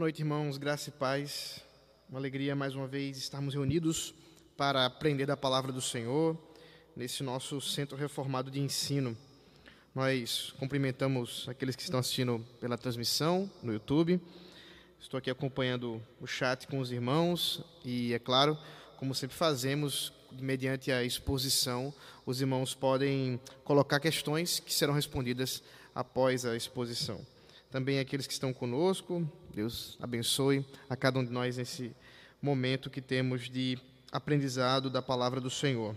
Boa noite, irmãos, graça e paz. Uma alegria mais uma vez estarmos reunidos para aprender da palavra do Senhor nesse nosso centro reformado de ensino. Nós cumprimentamos aqueles que estão assistindo pela transmissão no YouTube. Estou aqui acompanhando o chat com os irmãos e, é claro, como sempre fazemos, mediante a exposição, os irmãos podem colocar questões que serão respondidas após a exposição. Também aqueles que estão conosco, Deus abençoe a cada um de nós nesse momento que temos de aprendizado da palavra do Senhor.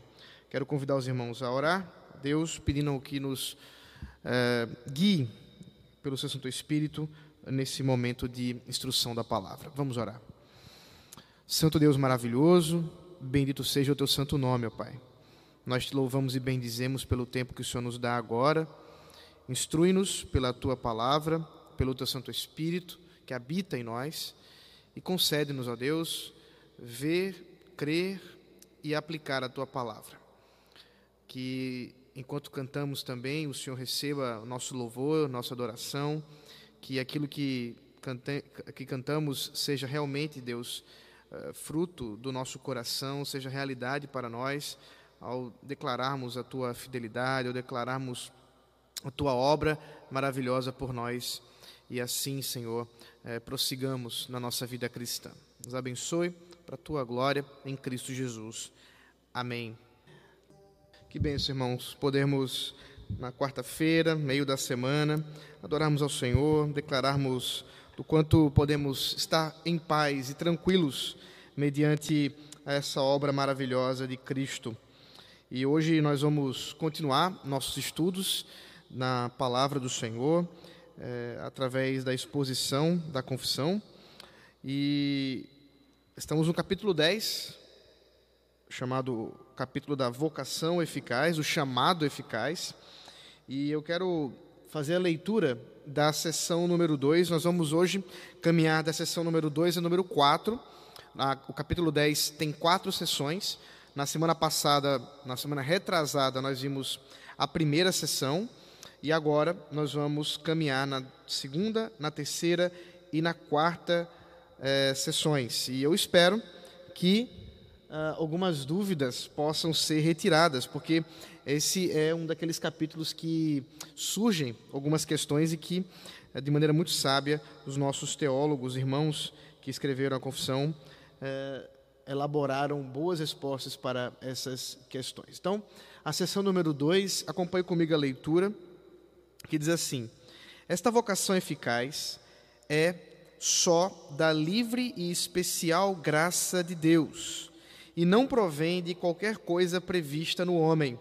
Quero convidar os irmãos a orar, Deus pedindo que nos eh, guie pelo seu Santo Espírito nesse momento de instrução da palavra. Vamos orar. Santo Deus maravilhoso, bendito seja o teu santo nome, ó Pai. Nós te louvamos e bendizemos pelo tempo que o Senhor nos dá agora. Instrui-nos pela tua palavra, pelo teu Santo Espírito que habita em nós e concede-nos, ó Deus, ver, crer e aplicar a tua palavra. Que enquanto cantamos também, o Senhor receba o nosso louvor, nossa adoração, que aquilo que, cante, que cantamos seja realmente, Deus, uh, fruto do nosso coração, seja realidade para nós, ao declararmos a tua fidelidade, ao declararmos a tua obra maravilhosa por nós. E assim, Senhor, eh, prossigamos na nossa vida cristã. Nos abençoe para a tua glória em Cristo Jesus. Amém. Que bênção, irmãos, podermos na quarta-feira, meio da semana, adorarmos ao Senhor, declararmos do quanto podemos estar em paz e tranquilos mediante essa obra maravilhosa de Cristo. E hoje nós vamos continuar nossos estudos na palavra do Senhor, é, através da exposição da confissão. E estamos no capítulo 10, chamado capítulo da vocação eficaz, o chamado eficaz. E eu quero fazer a leitura da sessão número 2. Nós vamos hoje caminhar da sessão número 2 a número 4. O capítulo 10 tem quatro sessões. Na semana passada, na semana retrasada, nós vimos a primeira sessão. E agora nós vamos caminhar na segunda, na terceira e na quarta eh, sessões. E eu espero que ah, algumas dúvidas possam ser retiradas, porque esse é um daqueles capítulos que surgem algumas questões e que, eh, de maneira muito sábia, os nossos teólogos, irmãos que escreveram a confissão, eh, elaboraram boas respostas para essas questões. Então, a sessão número 2, acompanhe comigo a leitura que diz assim: Esta vocação eficaz é só da livre e especial graça de Deus, e não provém de qualquer coisa prevista no homem.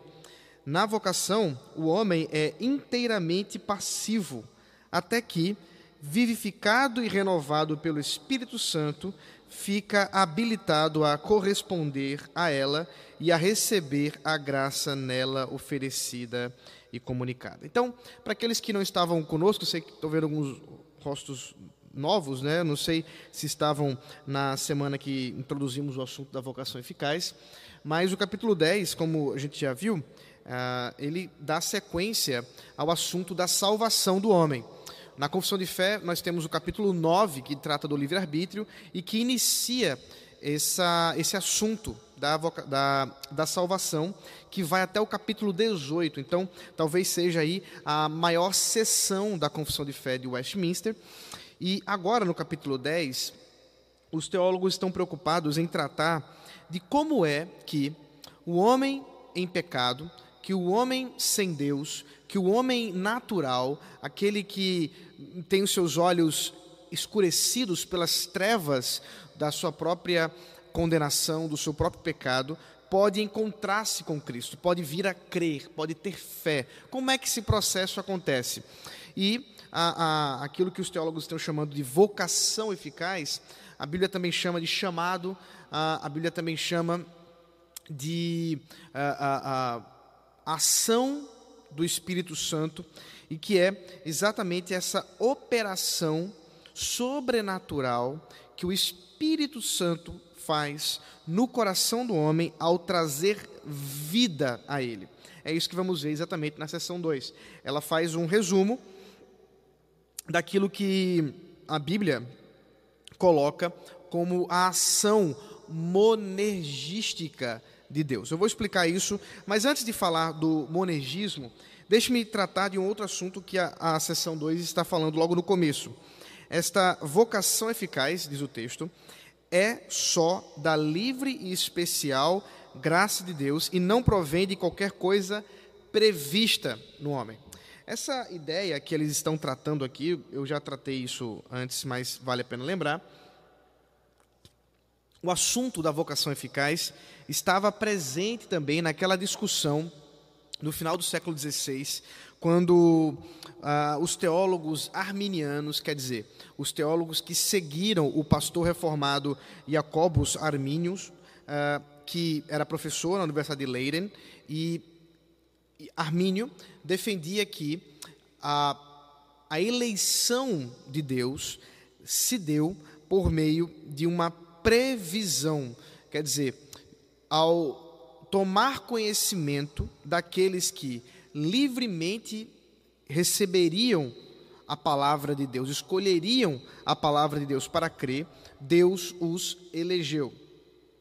Na vocação, o homem é inteiramente passivo, até que, vivificado e renovado pelo Espírito Santo, fica habilitado a corresponder a ela e a receber a graça nela oferecida e comunicada. Então, para aqueles que não estavam conosco, sei que estou vendo alguns rostos novos, né? Não sei se estavam na semana que introduzimos o assunto da vocação eficaz, mas o capítulo 10, como a gente já viu, uh, ele dá sequência ao assunto da salvação do homem. Na confissão de fé, nós temos o capítulo 9, que trata do livre-arbítrio e que inicia essa, esse assunto da, da, da salvação, que vai até o capítulo 18. Então, talvez seja aí a maior sessão da confissão de fé de Westminster. E agora, no capítulo 10, os teólogos estão preocupados em tratar de como é que o homem em pecado, que o homem sem Deus, que o homem natural, aquele que tem os seus olhos escurecidos pelas trevas da sua própria condenação, do seu próprio pecado, pode encontrar-se com Cristo, pode vir a crer, pode ter fé. Como é que esse processo acontece? E a, a, aquilo que os teólogos estão chamando de vocação eficaz, a Bíblia também chama de chamado, a, a Bíblia também chama de ação do Espírito Santo, e que é exatamente essa operação sobrenatural que o Espírito Santo faz no coração do homem ao trazer vida a ele. É isso que vamos ver exatamente na seção 2. Ela faz um resumo daquilo que a Bíblia coloca como a ação monergística de Deus. Eu vou explicar isso, mas antes de falar do monergismo, deixe-me tratar de um outro assunto que a, a seção 2 está falando logo no começo. Esta vocação eficaz, diz o texto, é só da livre e especial graça de Deus e não provém de qualquer coisa prevista no homem. Essa ideia que eles estão tratando aqui, eu já tratei isso antes, mas vale a pena lembrar. O assunto da vocação eficaz estava presente também naquela discussão no final do século XVI, quando ah, os teólogos arminianos, quer dizer, os teólogos que seguiram o pastor reformado Jacobus Arminius, ah, que era professor na Universidade de Leiden, e Armínio defendia que a, a eleição de Deus se deu por meio de uma previsão, quer dizer, ao tomar conhecimento daqueles que livremente receberiam a palavra de Deus, escolheriam a palavra de Deus para crer, Deus os elegeu.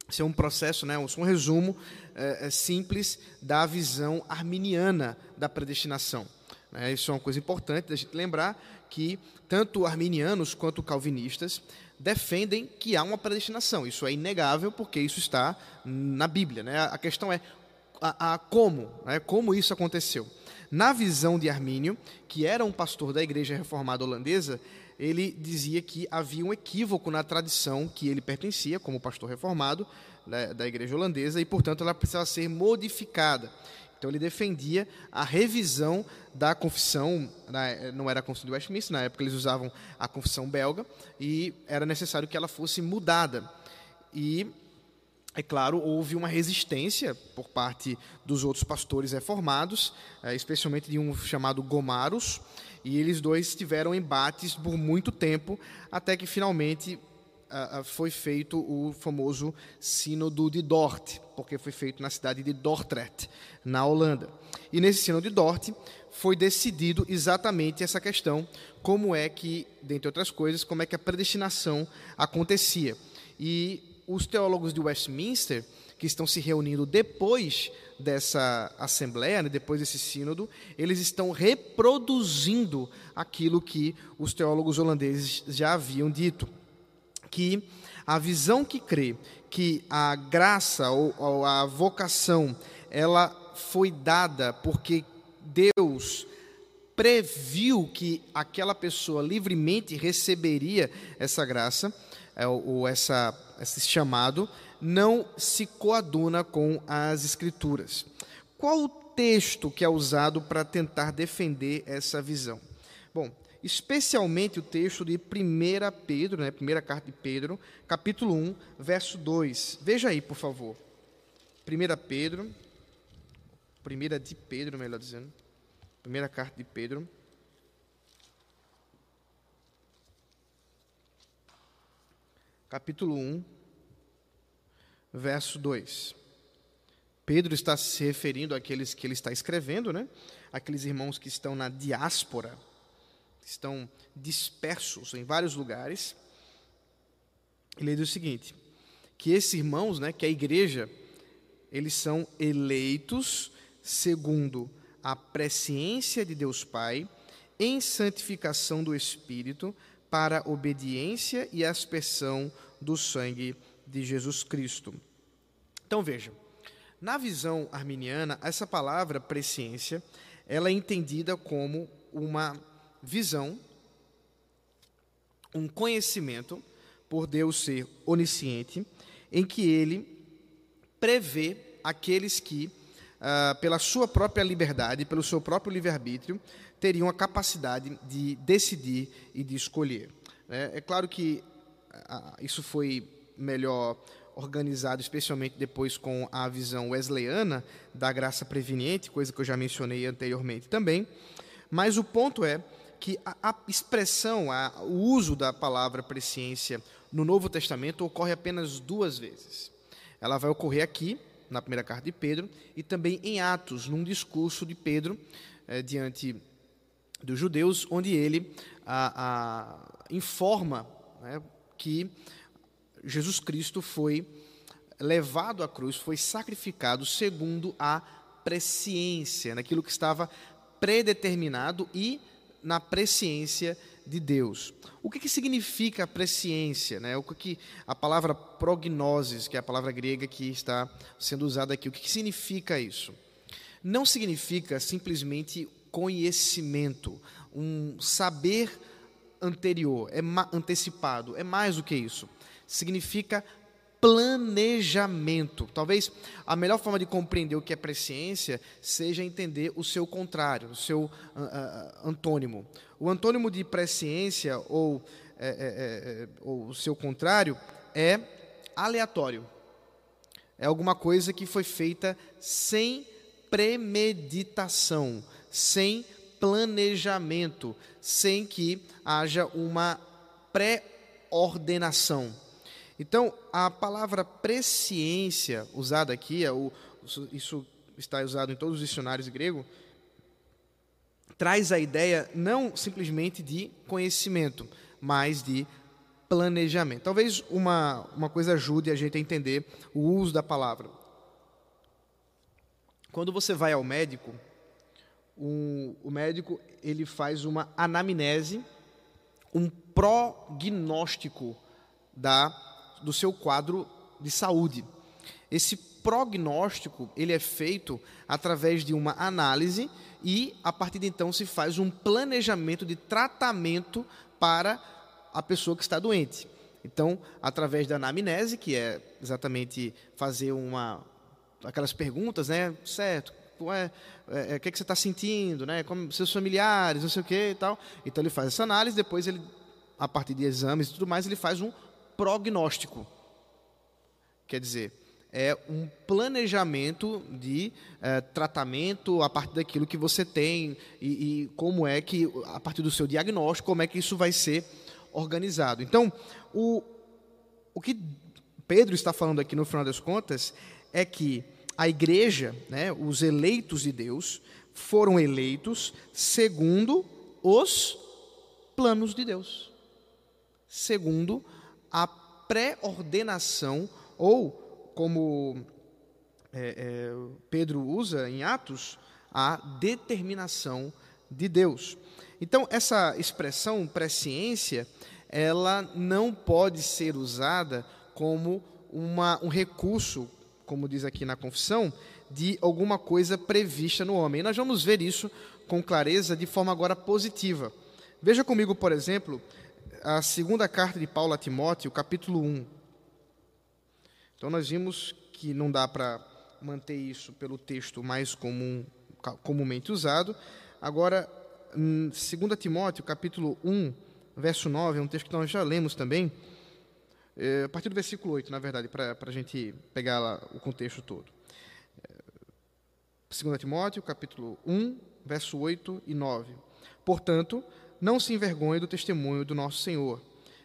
Esse é um processo, né, um resumo é, simples da visão arminiana da predestinação. Né? Isso é uma coisa importante da gente lembrar que tanto arminianos quanto calvinistas defendem que há uma predestinação. Isso é inegável porque isso está na Bíblia. Né? A questão é a, a como, né? como isso aconteceu. Na visão de Armínio, que era um pastor da Igreja Reformada Holandesa, ele dizia que havia um equívoco na tradição que ele pertencia, como pastor reformado né, da Igreja Holandesa, e, portanto, ela precisava ser modificada. Então, ele defendia a revisão da confissão, não era a confissão de Westminster, na época eles usavam a confissão belga, e era necessário que ela fosse mudada. E é claro, houve uma resistência por parte dos outros pastores reformados, é, especialmente de um chamado Gomaros, e eles dois tiveram embates por muito tempo, até que finalmente foi feito o famoso Sínodo de Dort, porque foi feito na cidade de Dordrecht, na Holanda. E nesse Sínodo de Dort foi decidido exatamente essa questão, como é que, dentre outras coisas, como é que a predestinação acontecia. E os teólogos de Westminster, que estão se reunindo depois dessa assembleia, né, depois desse sínodo, eles estão reproduzindo aquilo que os teólogos holandeses já haviam dito, que a visão que crê que a graça ou, ou a vocação ela foi dada porque Deus previu que aquela pessoa livremente receberia essa graça é, ou essa esse chamado, não se coaduna com as Escrituras. Qual o texto que é usado para tentar defender essa visão? Bom, especialmente o texto de 1 Pedro, né, primeira carta de Pedro, capítulo 1, verso 2. Veja aí, por favor. 1 Pedro, primeira de Pedro, melhor dizendo. Primeira carta de Pedro, capítulo 1, verso 2. Pedro está se referindo àqueles que ele está escrevendo, né? Aqueles irmãos que estão na diáspora, estão dispersos em vários lugares. Ele diz o seguinte: que esses irmãos, né, que a igreja, eles são eleitos segundo a presciência de Deus Pai, em santificação do Espírito, para obediência e aspersão do sangue de Jesus Cristo. Então veja, na visão arminiana, essa palavra presciência, ela é entendida como uma visão, um conhecimento por Deus ser onisciente, em que ele prevê aqueles que, ah, pela sua própria liberdade, pelo seu próprio livre-arbítrio, teriam a capacidade de decidir e de escolher. É, é claro que isso foi melhor organizado, especialmente depois com a visão wesleyana da graça preveniente, coisa que eu já mencionei anteriormente também. Mas o ponto é que a, expressão, a, o uso da palavra presciência no Novo Testamento ocorre apenas duas vezes. Ela vai ocorrer aqui, na primeira carta de Pedro, e também em Atos, num discurso de Pedro é, diante dos judeus, onde ele a, a, informa né, que Jesus Cristo foi levado à cruz, foi sacrificado segundo a presciência, naquilo que estava predeterminado e na presciência de Deus. O que, que significa presciência? Né? O que, a palavra prognosis, que é a palavra grega que está sendo usada aqui, o que, que significa isso? Não significa simplesmente conhecimento, um saber anterior, é antecipado, é mais do que isso. Significa planejamento. Talvez a melhor forma de compreender o que é presciência seja entender o seu contrário, o seu uh, antônimo. O antônimo de presciência ou, é, é, é, ou o seu contrário é aleatório. É alguma coisa que foi feita sem premeditação, sem planejamento, sem que haja uma pré-ordenação. Então, a palavra presciência usada aqui, é o, isso está usado em todos os dicionários grego, traz a ideia não simplesmente de conhecimento, mas de planejamento. Talvez uma, uma coisa ajude a gente a entender o uso da palavra. Quando você vai ao médico, um, o médico ele faz uma anamnese, um prognóstico da do seu quadro de saúde. Esse prognóstico ele é feito através de uma análise e a partir de então se faz um planejamento de tratamento para a pessoa que está doente. Então, através da anamnese, que é exatamente fazer uma aquelas perguntas, né, certo? É, é, é, o que, é que você está sentindo, né? Como seus familiares, não sei o que e tal. Então ele faz essa análise, depois ele, a partir de exames e tudo mais, ele faz um prognóstico. Quer dizer, é um planejamento de é, tratamento a partir daquilo que você tem e, e, como é que, a partir do seu diagnóstico, como é que isso vai ser organizado. Então, o, o que Pedro está falando aqui no final das contas é que a igreja, né, os eleitos de Deus, foram eleitos segundo os planos de Deus. Segundo a pré-ordenação, ou, como é, é, Pedro usa em Atos, a determinação de Deus. Então, essa expressão presciência, ela não pode ser usada como uma, um recurso, como diz aqui na confissão, de alguma coisa prevista no homem. E nós vamos ver isso com clareza de forma agora positiva. Veja comigo, por exemplo, a segunda carta de Paulo a Timóteo, capítulo 1. Então, nós vimos que não dá para manter isso pelo texto mais comum, comumente usado. Agora, 2 Timóteo, capítulo 1, verso 9, é um texto que nós já lemos também, é, a partir do versículo 8, na verdade, para a gente pegar lá o contexto todo. 2 Timóteo, capítulo 1, verso 8 e 9. Portanto, não se envergonhe do testemunho do nosso Senhor,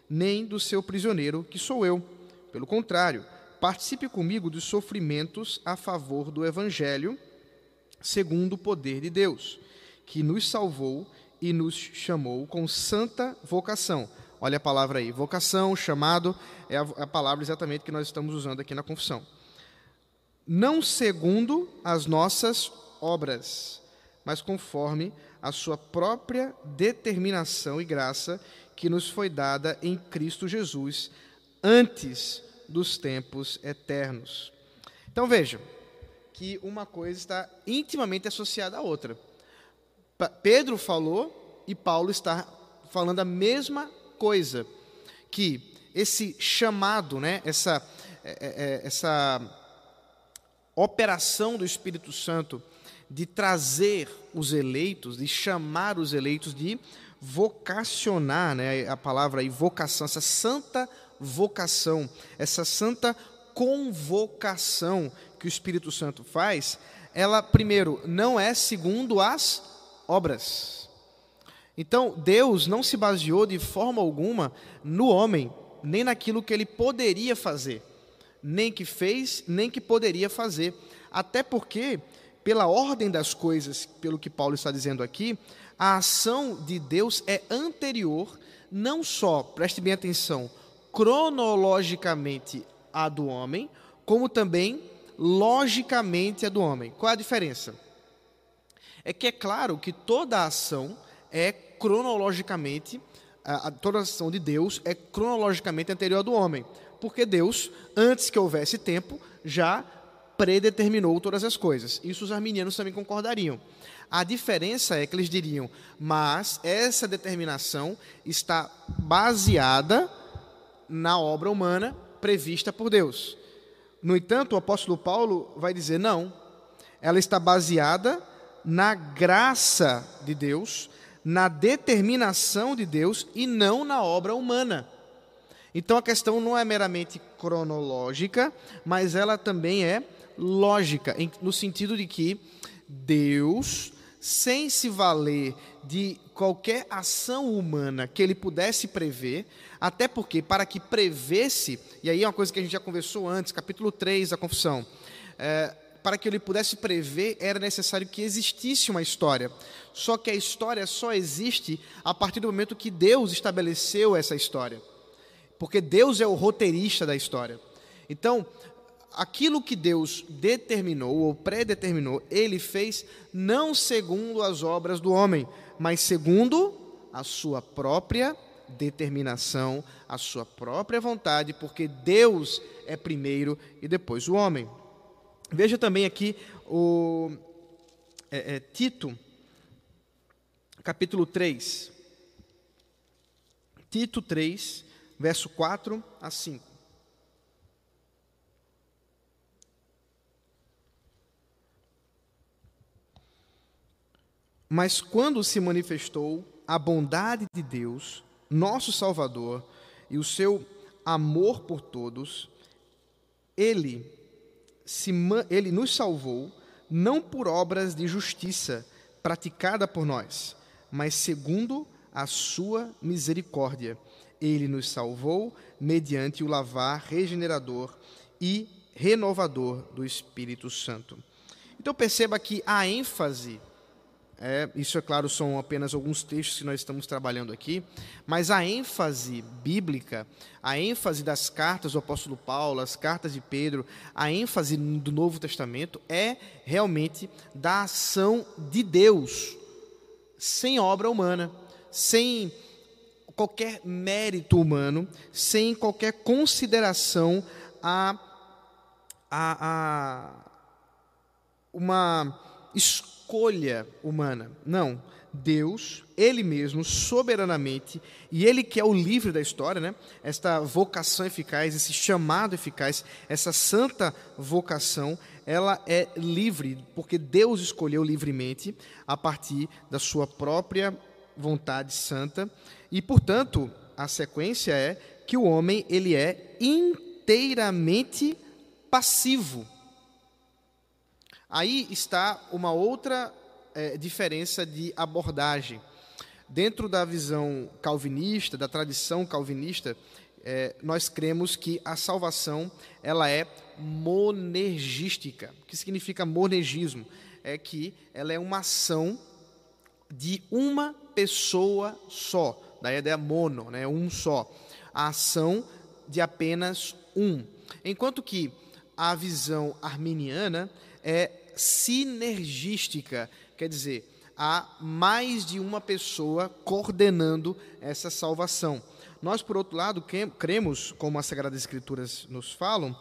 nem do seu prisioneiro, que sou eu. Pelo contrário, participe comigo dos sofrimentos a favor do Evangelho, segundo o poder de Deus, que nos salvou e nos chamou com santa vocação. Olha a palavra aí, vocação, chamado, é a, é a palavra exatamente que nós estamos usando aqui na confissão. Não segundo as nossas obras, mas conforme a sua própria determinação e graça que nos foi dada em Cristo Jesus antes dos tempos eternos. Então vejam que uma coisa está intimamente associada à outra. Pedro falou e Paulo está falando a mesma coisa, que esse chamado, né, essa, é, é, é, essa operação do Espírito Santo de trazer os eleitos, de chamar os eleitos, de vocacionar, né, a palavra aí, vocação, essa santa vocação, essa santa convocação que o Espírito Santo faz, ela, primeiro, não é segundo as obras. Então, Deus não se baseou de forma alguma no homem, nem naquilo que ele poderia fazer, nem que fez, nem que poderia fazer. Até porque pela ordem das coisas, pelo que Paulo está dizendo aqui, a ação de Deus é anterior, não só, preste bem atenção, cronologicamente a do homem, como também logicamente a do homem. Qual a diferença? É que é claro que toda ação é cronologicamente, a, a, ação de Deus é cronologicamente anterior do homem, porque Deus, antes que houvesse tempo, já predeterminou todas as coisas. Isso os arminianos também concordariam. A diferença é que eles diriam, mas essa determinação está baseada na obra humana prevista por Deus. No entanto, o apóstolo Paulo vai dizer: não, ela está baseada na graça de Deus, na determinação de Deus e não na obra humana. Então a questão não é meramente cronológica, mas ela também é lógica, no sentido de que Deus, sem se valer de qualquer ação humana que ele pudesse prever, até porque, para que prevesse, e aí é uma coisa que a gente já conversou antes, capítulo 3 da confissão, é, para que ele pudesse prever, era necessário que existisse uma história. Só que a história só existe a partir do momento que Deus estabeleceu essa história. Porque Deus é o roteirista da história. Então, aquilo que Deus determinou ou predeterminou, ele fez não segundo as obras do homem, mas segundo a sua própria determinação, a sua própria vontade, porque Deus é primeiro e depois o homem. Veja também aqui o é, é, Tito, capítulo 3. Tito 3, verso 4 a 5. Mas quando se manifestou a bondade de Deus, nosso Salvador, e o seu amor por todos, ele, se, ele nos salvou não por obras de justiça praticada por nós, mas segundo a sua misericórdia. Ele nos salvou mediante o lavar regenerador e renovador do Espírito Santo. Então perceba que a ênfase é, isso, é claro, são apenas alguns textos que nós estamos trabalhando aqui, mas a ênfase bíblica, a ênfase das cartas do apóstolo Paulo, as cartas de Pedro, a ênfase do Novo Testamento é realmente da ação de Deus, sem obra humana, sem qualquer mérito humano, sem qualquer consideração a, a, a uma escolha humana. Não. Deus, Ele mesmo, soberanamente, e Ele que é o livre da história, né? esta vocação eficaz, esse chamado eficaz, essa santa vocação, ela é livre, porque Deus escolheu livremente a partir da sua própria vontade santa, e portanto, a sequência é que o homem ele é inteiramente passivo Aí está uma outra é, diferença de abordagem. Dentro da visão calvinista, da tradição calvinista, é, nós cremos que a salvação ela é monergística. O que significa monergismo? É que ela é uma ação de uma pessoa só. Da ideia mono, né, um só. A ação de apenas um. Enquanto que a visão arminiana é sinergística, quer dizer, há mais de uma pessoa coordenando essa salvação. Nós, por outro lado, cremos, como as Sagradas Escrituras nos falam,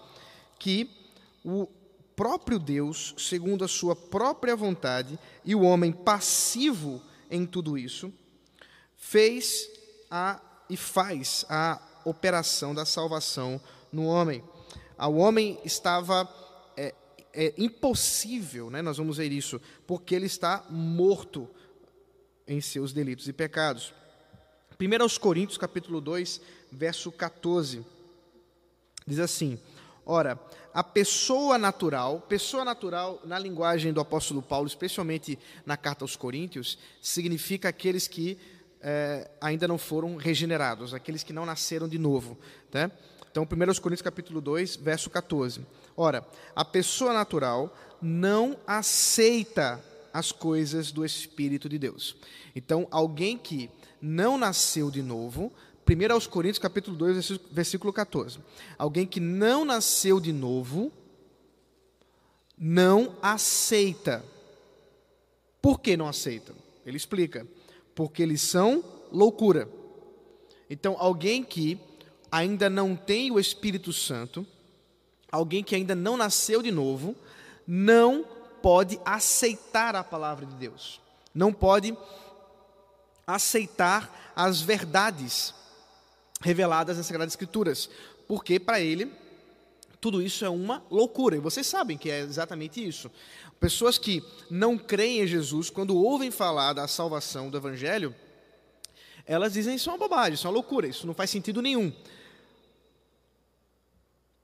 que o próprio Deus, segundo a sua própria vontade, e o homem passivo em tudo isso, fez a e faz a operação da salvação no homem. O homem estava é impossível, né? nós vamos ver isso, porque ele está morto em seus delitos e pecados. 1 aos Coríntios, capítulo 2, verso 14, diz assim: Ora, a pessoa natural, pessoa natural, na linguagem do apóstolo Paulo, especialmente na carta aos Coríntios, significa aqueles que é, ainda não foram regenerados, aqueles que não nasceram de novo. Tá? Então, 1 Coríntios capítulo 2, verso 14. Ora, a pessoa natural não aceita as coisas do Espírito de Deus. Então, alguém que não nasceu de novo 1 aos Coríntios, capítulo 2, versículo 14. Alguém que não nasceu de novo, não aceita. Por que não aceita? Ele explica. Porque eles são loucura. Então, alguém que ainda não tem o Espírito Santo, alguém que ainda não nasceu de novo, não pode aceitar a palavra de Deus. Não pode aceitar as verdades reveladas nas Sagradas Escrituras, porque para ele tudo isso é uma loucura. E vocês sabem que é exatamente isso. Pessoas que não creem em Jesus, quando ouvem falar da salvação do Evangelho, elas dizem isso é uma bobagem, isso é uma loucura, isso não faz sentido nenhum.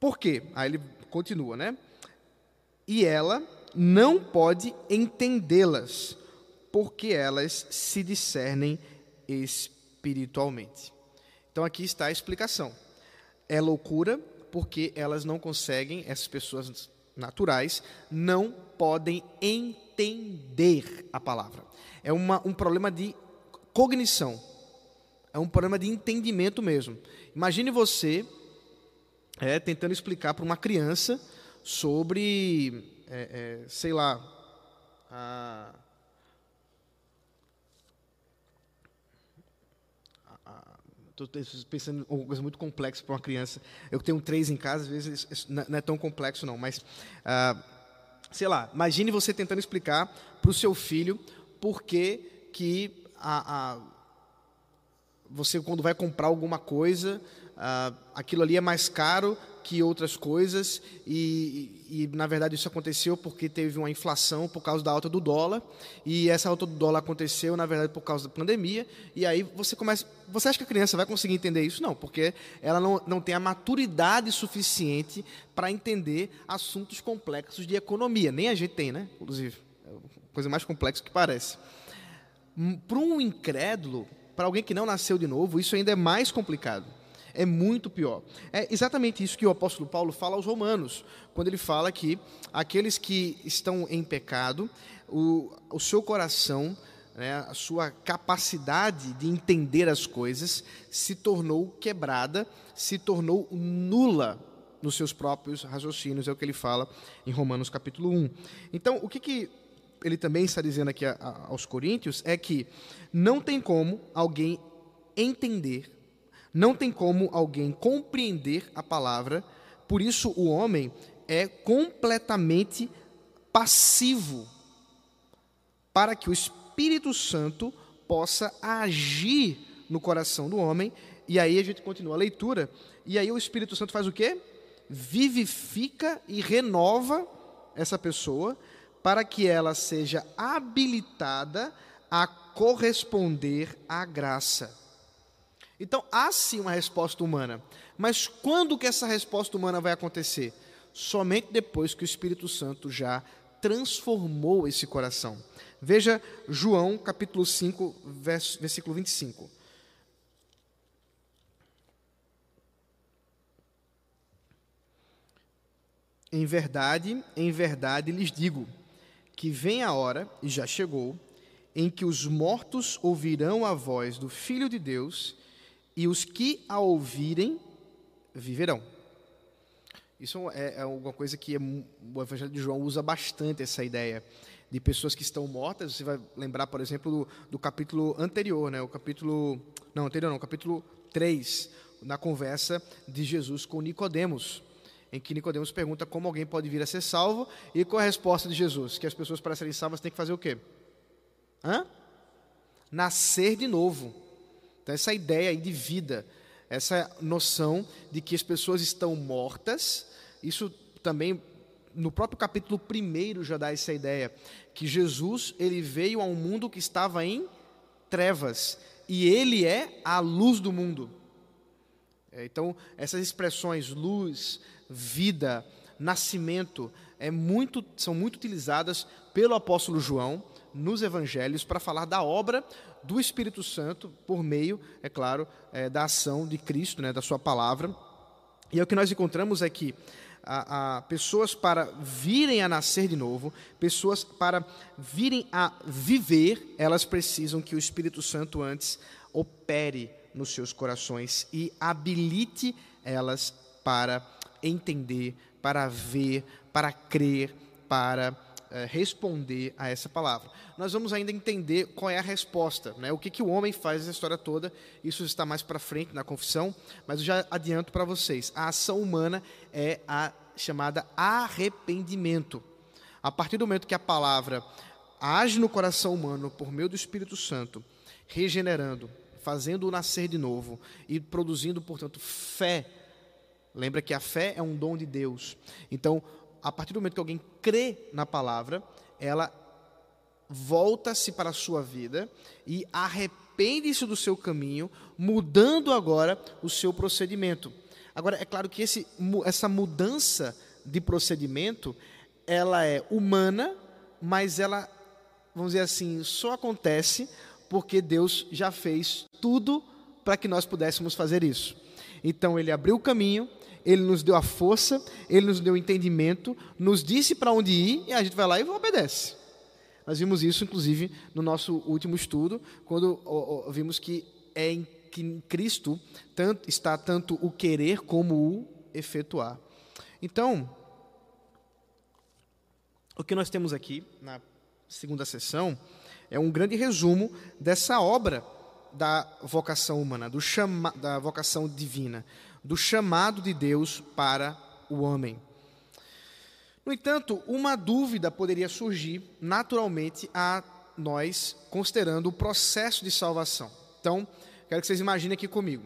Por quê? Aí ele continua, né? E ela não pode entendê-las, porque elas se discernem espiritualmente. Então aqui está a explicação. É loucura porque elas não conseguem, essas pessoas naturais, não podem entender a palavra. É uma, um problema de cognição, é um problema de entendimento mesmo. Imagine você é, tentando explicar para uma criança sobre, é, é, sei lá, a Estou pensando em uma coisa muito complexa para uma criança. Eu tenho três em casa, às vezes não é tão complexo não, mas ah, sei lá, imagine você tentando explicar para o seu filho por que, que a, a, você quando vai comprar alguma coisa, ah, aquilo ali é mais caro que outras coisas, e, e, na verdade isso aconteceu porque teve uma inflação por causa da alta do dólar, e essa alta do dólar aconteceu, na verdade, por causa da pandemia, e aí você começa. Você acha que a criança vai conseguir entender isso? Não, porque ela não, não tem a maturidade suficiente para entender assuntos complexos de economia. Nem a gente tem, né? Inclusive. É coisa mais complexa que parece. Hum, para um incrédulo, para alguém que não nasceu de novo, isso ainda é mais complicado é muito pior. É exatamente isso que o apóstolo Paulo fala aos romanos, quando ele fala que aqueles que estão em pecado, o, o seu coração, né, a sua capacidade de entender as coisas se tornou quebrada, se tornou nula nos seus próprios raciocínios, é o que ele fala em Romanos capítulo 1. Então, o que, que ele também está dizendo aqui a, a, aos Coríntios é que não tem como alguém entender não tem como alguém compreender a palavra, por isso o homem é completamente passivo para que o Espírito Santo possa agir no coração do homem. E aí a gente continua a leitura, e aí o Espírito Santo faz o quê? Vivifica e renova essa pessoa para que ela seja habilitada a corresponder à graça. Então há sim uma resposta humana, mas quando que essa resposta humana vai acontecer? Somente depois que o Espírito Santo já transformou esse coração. Veja João capítulo 5, versículo 25. Em verdade, em verdade lhes digo que vem a hora, e já chegou, em que os mortos ouvirão a voz do Filho de Deus e os que a ouvirem viverão. Isso é, é alguma coisa que é, o Evangelho de João usa bastante essa ideia de pessoas que estão mortas. Você vai lembrar, por exemplo, do, do capítulo anterior, né? o capítulo. Não, anterior não, capítulo 3, na conversa de Jesus com Nicodemos, em que Nicodemos pergunta como alguém pode vir a ser salvo, e com a resposta de Jesus, que as pessoas para serem salvas têm que fazer o quê? Hã? Nascer de novo. Então, essa ideia de vida, essa noção de que as pessoas estão mortas, isso também no próprio capítulo 1 já dá essa ideia, que Jesus ele veio a um mundo que estava em trevas e ele é a luz do mundo. É, então, essas expressões luz, vida, nascimento, é muito, são muito utilizadas pelo apóstolo João nos evangelhos para falar da obra do Espírito Santo por meio, é claro, é, da ação de Cristo, né, da sua palavra. E o que nós encontramos é que a, a, pessoas para virem a nascer de novo, pessoas para virem a viver, elas precisam que o Espírito Santo antes opere nos seus corações e habilite elas para entender, para ver, para crer, para eh, responder a essa palavra. Nós vamos ainda entender qual é a resposta, né? o que, que o homem faz essa história toda. Isso está mais para frente na confissão, mas eu já adianto para vocês: a ação humana é a chamada arrependimento. A partir do momento que a palavra age no coração humano por meio do Espírito Santo, regenerando, fazendo-o nascer de novo e produzindo, portanto, fé. Lembra que a fé é um dom de Deus. Então, a partir do momento que alguém crê na palavra, ela volta-se para a sua vida e arrepende-se do seu caminho, mudando agora o seu procedimento. Agora, é claro que esse, essa mudança de procedimento, ela é humana, mas ela, vamos dizer assim, só acontece porque Deus já fez tudo para que nós pudéssemos fazer isso. Então, ele abriu o caminho, ele nos deu a força, ele nos deu o entendimento, nos disse para onde ir e a gente vai lá e obedece. Nós vimos isso, inclusive, no nosso último estudo, quando vimos que é em que em Cristo tanto, está tanto o querer como o efetuar. Então, o que nós temos aqui na segunda sessão é um grande resumo dessa obra da vocação humana, do chama, da vocação divina, do chamado de Deus para o homem. No entanto, uma dúvida poderia surgir naturalmente a nós, considerando o processo de salvação. Então, quero que vocês imaginem aqui comigo.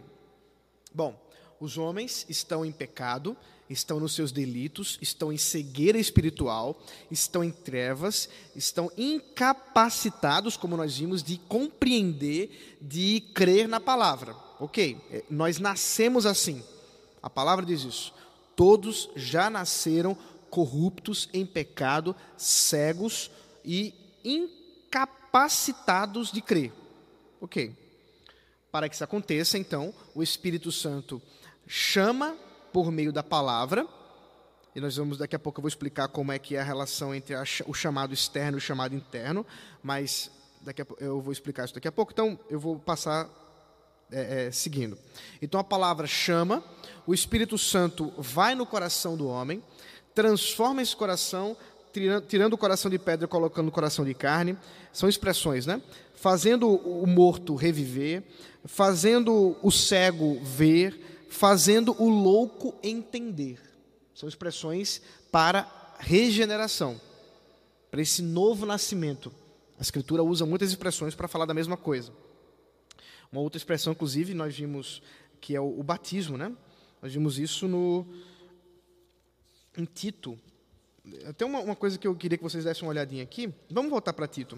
Bom, os homens estão em pecado, estão nos seus delitos, estão em cegueira espiritual, estão em trevas, estão incapacitados, como nós vimos, de compreender, de crer na palavra. Ok, é, nós nascemos assim. A palavra diz isso. Todos já nasceram corruptos, em pecado, cegos e incapacitados de crer. Ok. Para que isso aconteça, então, o Espírito Santo chama por meio da palavra, e nós vamos daqui a pouco eu vou explicar como é que é a relação entre a, o chamado externo e o chamado interno, mas daqui a, eu vou explicar isso daqui a pouco, então eu vou passar é, é, seguindo. Então a palavra chama, o Espírito Santo vai no coração do homem, transforma esse coração, tirando, tirando o coração de pedra e colocando o coração de carne, são expressões, né? Fazendo o morto reviver, fazendo o cego ver, fazendo o louco entender. São expressões para regeneração, para esse novo nascimento. A Escritura usa muitas expressões para falar da mesma coisa. Uma outra expressão, inclusive, nós vimos que é o, o batismo, né? Nós vimos isso no em Tito. Até uma, uma coisa que eu queria que vocês dessem uma olhadinha aqui. Vamos voltar para Tito.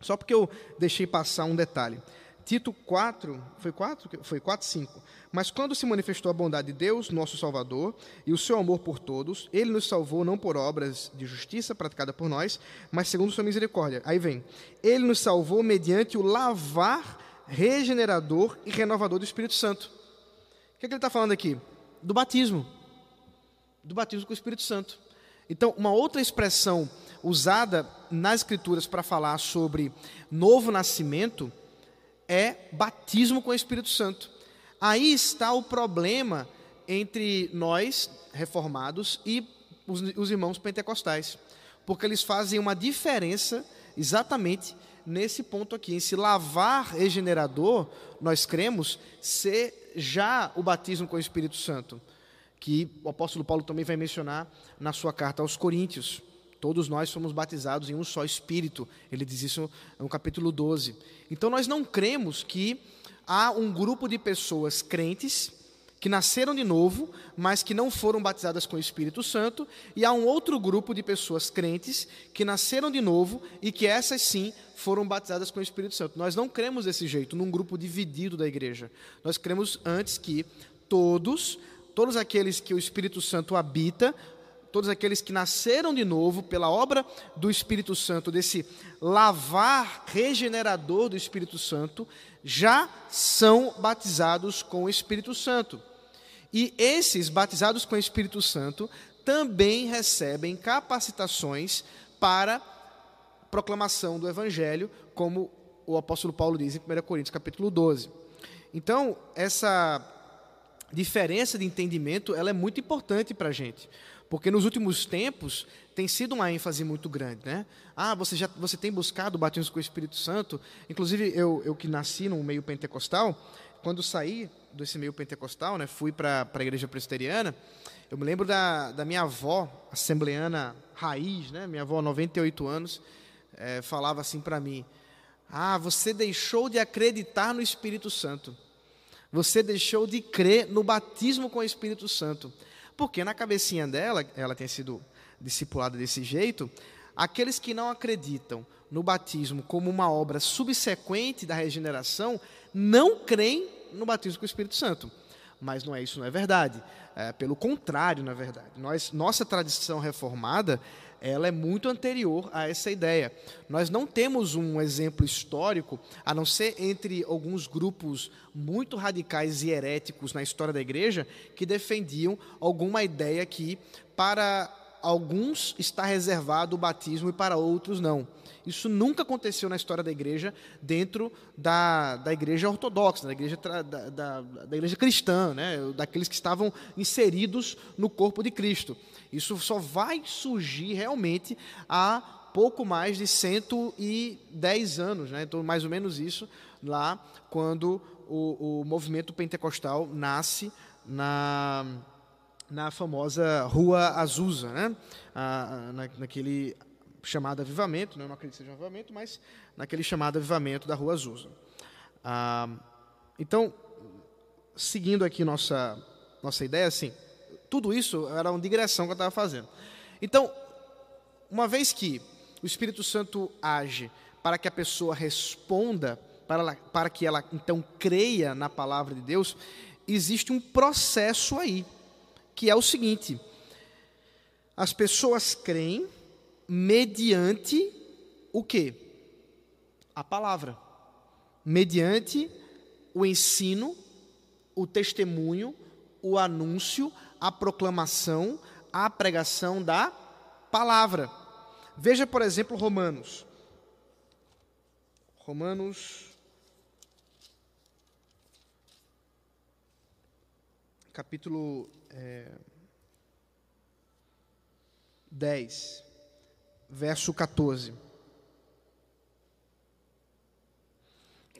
Só porque eu deixei passar um detalhe. Tito 4, foi 4? Foi 4, 5. Mas quando se manifestou a bondade de Deus, nosso Salvador, e o seu amor por todos, ele nos salvou não por obras de justiça praticada por nós, mas segundo sua misericórdia. Aí vem, ele nos salvou mediante o lavar regenerador e renovador do Espírito Santo. O que, é que ele está falando aqui? Do batismo. Do batismo com o Espírito Santo. Então, uma outra expressão usada nas Escrituras para falar sobre novo nascimento é batismo com o Espírito Santo. Aí está o problema entre nós, reformados, e os, os irmãos pentecostais, porque eles fazem uma diferença exatamente nesse ponto aqui, em se lavar regenerador, nós cremos ser já o batismo com o Espírito Santo, que o apóstolo Paulo também vai mencionar na sua carta aos Coríntios. Todos nós somos batizados em um só Espírito. Ele diz isso no capítulo 12. Então nós não cremos que há um grupo de pessoas crentes que nasceram de novo, mas que não foram batizadas com o Espírito Santo, e há um outro grupo de pessoas crentes que nasceram de novo e que essas sim foram batizadas com o Espírito Santo. Nós não cremos desse jeito, num grupo dividido da igreja. Nós cremos antes que todos, todos aqueles que o Espírito Santo habita, todos aqueles que nasceram de novo pela obra do Espírito Santo, desse lavar regenerador do Espírito Santo, já são batizados com o Espírito Santo. E esses batizados com o Espírito Santo também recebem capacitações para proclamação do Evangelho, como o apóstolo Paulo diz em 1 Coríntios capítulo 12. Então, essa diferença de entendimento ela é muito importante para a gente. Porque nos últimos tempos tem sido uma ênfase muito grande, né? Ah, você já você tem buscado o batismo com o Espírito Santo. Inclusive eu, eu que nasci no meio pentecostal, quando saí desse meio pentecostal, né, fui para a igreja presbiteriana, eu me lembro da, da minha avó, assembleana raiz, né? Minha avó, 98 anos, é, falava assim para mim: Ah, você deixou de acreditar no Espírito Santo. Você deixou de crer no batismo com o Espírito Santo. Porque na cabecinha dela, ela tem sido discipulada desse jeito, aqueles que não acreditam no batismo como uma obra subsequente da regeneração, não creem no batismo com o Espírito Santo. Mas não é isso, não é verdade. É, pelo contrário, na verdade. Nós, nossa tradição reformada, ela é muito anterior a essa ideia. Nós não temos um exemplo histórico, a não ser entre alguns grupos muito radicais e heréticos na história da igreja, que defendiam alguma ideia que, para alguns, está reservado o batismo e para outros não. Isso nunca aconteceu na história da igreja dentro da, da igreja ortodoxa, da igreja, da, da, da igreja cristã, né? daqueles que estavam inseridos no corpo de Cristo. Isso só vai surgir realmente há pouco mais de 110 anos, né? então mais ou menos isso, lá quando o, o movimento pentecostal nasce na, na famosa Rua Azusa, né? Na, naquele chamado avivamento, né? não acredito que seja um avivamento, mas naquele chamado avivamento da Rua Azusa. Ah, então, seguindo aqui nossa, nossa ideia, assim, tudo isso era uma digressão que eu estava fazendo. Então, uma vez que o Espírito Santo age para que a pessoa responda, para, para que ela então creia na palavra de Deus, existe um processo aí, que é o seguinte: as pessoas creem mediante o que? A palavra. Mediante o ensino, o testemunho, o anúncio, a proclamação, a pregação da palavra. Veja, por exemplo, Romanos. Romanos. Capítulo é, 10 verso 14.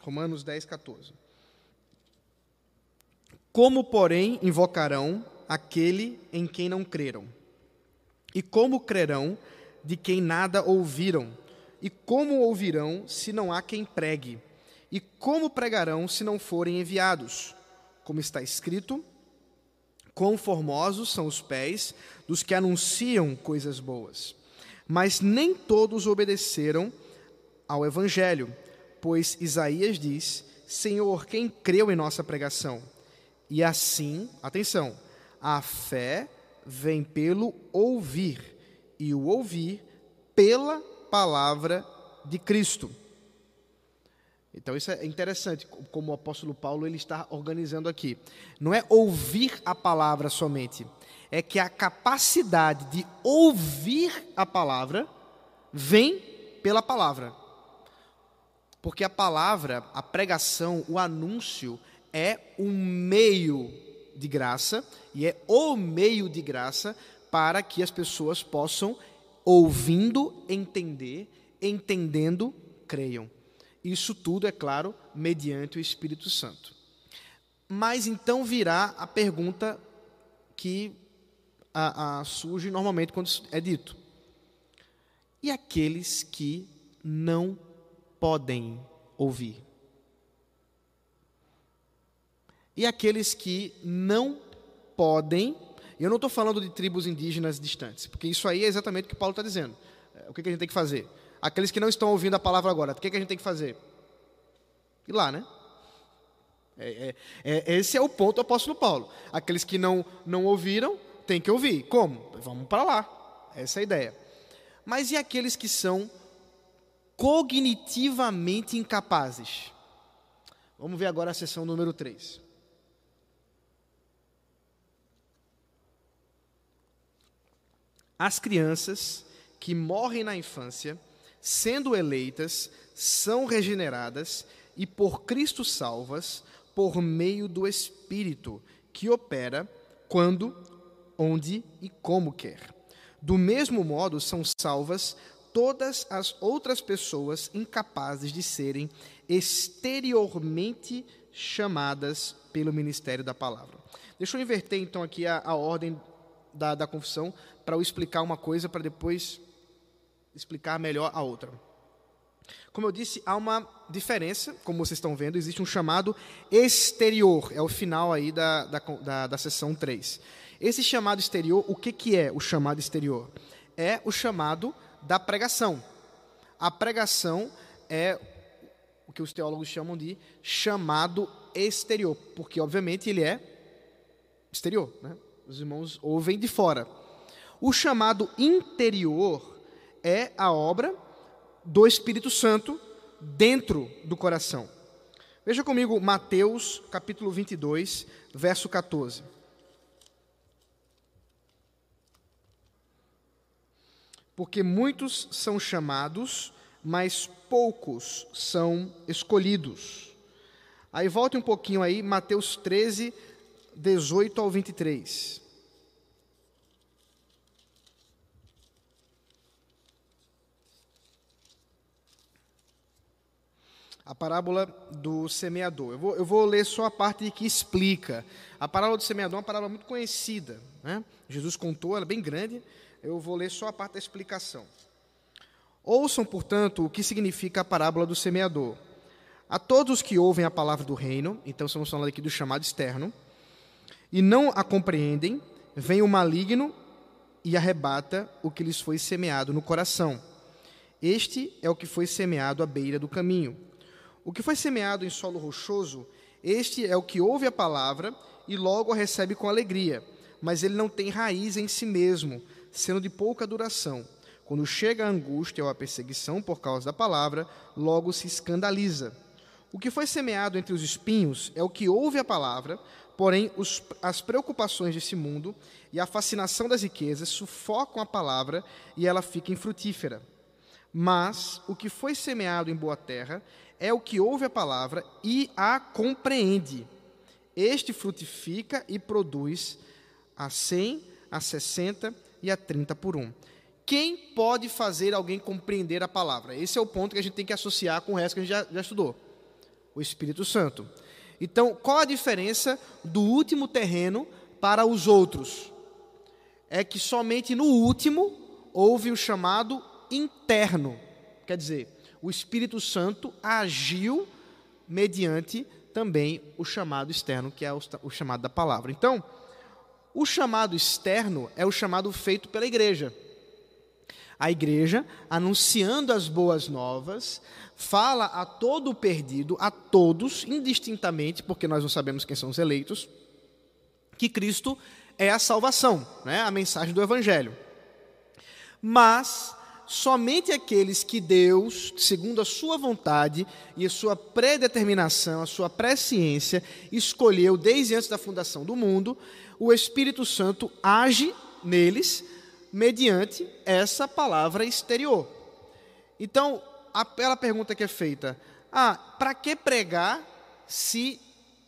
Romanos 10, 14. Como, porém, invocarão aquele em quem não creram? E como crerão de quem nada ouviram? E como ouvirão se não há quem pregue? E como pregarão se não forem enviados? Como está escrito: Quão formosos são os pés dos que anunciam coisas boas. Mas nem todos obedeceram ao Evangelho, pois Isaías diz: Senhor, quem creu em nossa pregação? E assim, atenção, a fé vem pelo ouvir, e o ouvir pela palavra de Cristo. Então isso é interessante, como o apóstolo Paulo ele está organizando aqui. Não é ouvir a palavra somente, é que a capacidade de ouvir a palavra vem pela palavra. Porque a palavra, a pregação, o anúncio é um meio de graça e é o meio de graça para que as pessoas possam ouvindo entender, entendendo creiam. Isso tudo, é claro, mediante o Espírito Santo. Mas então virá a pergunta que a, a, surge normalmente quando é dito. E aqueles que não podem ouvir? E aqueles que não podem, eu não estou falando de tribos indígenas distantes, porque isso aí é exatamente o que Paulo está dizendo. É, o que, que a gente tem que fazer? Aqueles que não estão ouvindo a palavra agora, o que, que a gente tem que fazer? Ir lá, né? É, é, é, esse é o ponto do apóstolo Paulo. Aqueles que não, não ouviram, tem que ouvir. Como? Vamos para lá. Essa é a ideia. Mas e aqueles que são cognitivamente incapazes? Vamos ver agora a sessão número 3. As crianças que morrem na infância, sendo eleitas, são regeneradas e por Cristo salvas, por meio do Espírito, que opera quando, onde e como quer. Do mesmo modo, são salvas todas as outras pessoas incapazes de serem exteriormente chamadas pelo ministério da palavra. Deixa eu inverter então aqui a, a ordem da, da confissão para eu explicar uma coisa para depois explicar melhor a outra. Como eu disse, há uma diferença, como vocês estão vendo, existe um chamado exterior, é o final aí da, da, da, da sessão 3. Esse chamado exterior, o que, que é o chamado exterior? É o chamado da pregação. A pregação é o que os teólogos chamam de chamado exterior, porque obviamente ele é exterior, né? Os irmãos ouvem de fora. O chamado interior é a obra do Espírito Santo dentro do coração. Veja comigo Mateus capítulo 22, verso 14. Porque muitos são chamados, mas poucos são escolhidos. Aí volte um pouquinho aí, Mateus 13, 18 ao 23. A parábola do semeador. Eu vou, eu vou ler só a parte que explica. A parábola do semeador é uma parábola muito conhecida. Né? Jesus contou, ela é bem grande. Eu vou ler só a parte da explicação. Ouçam, portanto, o que significa a parábola do semeador. A todos os que ouvem a palavra do reino, então estamos falando aqui do chamado externo, e não a compreendem, vem o maligno e arrebata o que lhes foi semeado no coração. Este é o que foi semeado à beira do caminho. O que foi semeado em solo rochoso, este é o que ouve a palavra e logo a recebe com alegria, mas ele não tem raiz em si mesmo, sendo de pouca duração. Quando chega a angústia ou a perseguição por causa da palavra, logo se escandaliza. O que foi semeado entre os espinhos é o que ouve a palavra, Porém, os, as preocupações desse mundo e a fascinação das riquezas sufocam a palavra e ela fica infrutífera. Mas o que foi semeado em boa terra é o que ouve a palavra e a compreende. Este frutifica e produz a cem, a sessenta e a trinta por um. Quem pode fazer alguém compreender a palavra? Esse é o ponto que a gente tem que associar com o resto que a gente já, já estudou. O Espírito Santo. Então, qual a diferença do último terreno para os outros? É que somente no último houve o chamado interno. Quer dizer, o Espírito Santo agiu mediante também o chamado externo, que é o, chamado da palavra. Então, o chamado externo é o chamado feito pela igreja. A igreja, anunciando as boas novas, fala a todo o perdido, a todos, indistintamente, porque nós não sabemos quem são os eleitos, que Cristo é a salvação, né? a mensagem do Evangelho. Mas somente aqueles que Deus, segundo a sua vontade e a sua predeterminação, a sua presciência, escolheu desde antes da fundação do mundo, o Espírito Santo age neles mediante essa palavra exterior. Então, aquela pergunta que é feita: ah, para que pregar se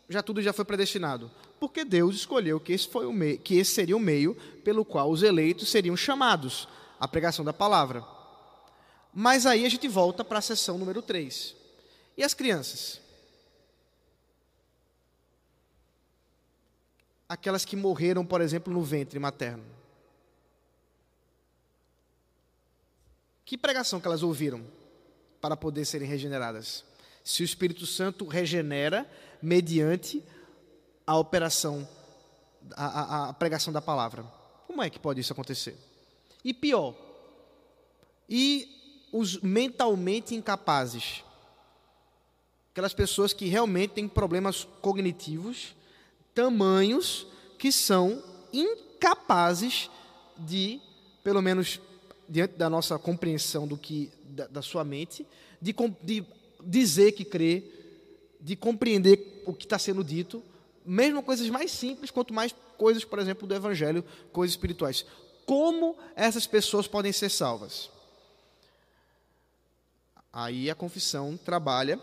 já tudo já foi predestinado? Porque Deus escolheu que esse, foi o meio, que esse seria o meio pelo qual os eleitos seriam chamados à pregação da palavra. Mas aí a gente volta para a sessão número 3. E as crianças? Aquelas que morreram, por exemplo, no ventre materno. Que pregação que elas ouviram? para poder serem regeneradas. Se o Espírito Santo regenera mediante a operação, a, a, a pregação da palavra. Como é que pode isso acontecer? E pior, e os mentalmente incapazes? Aquelas pessoas que realmente têm problemas cognitivos, tamanhos, que são incapazes de, pelo menos diante da nossa compreensão do que da, da sua mente, de, de dizer que crê, de compreender o que está sendo dito, mesmo coisas mais simples, quanto mais coisas, por exemplo, do Evangelho, coisas espirituais. Como essas pessoas podem ser salvas? Aí a confissão trabalha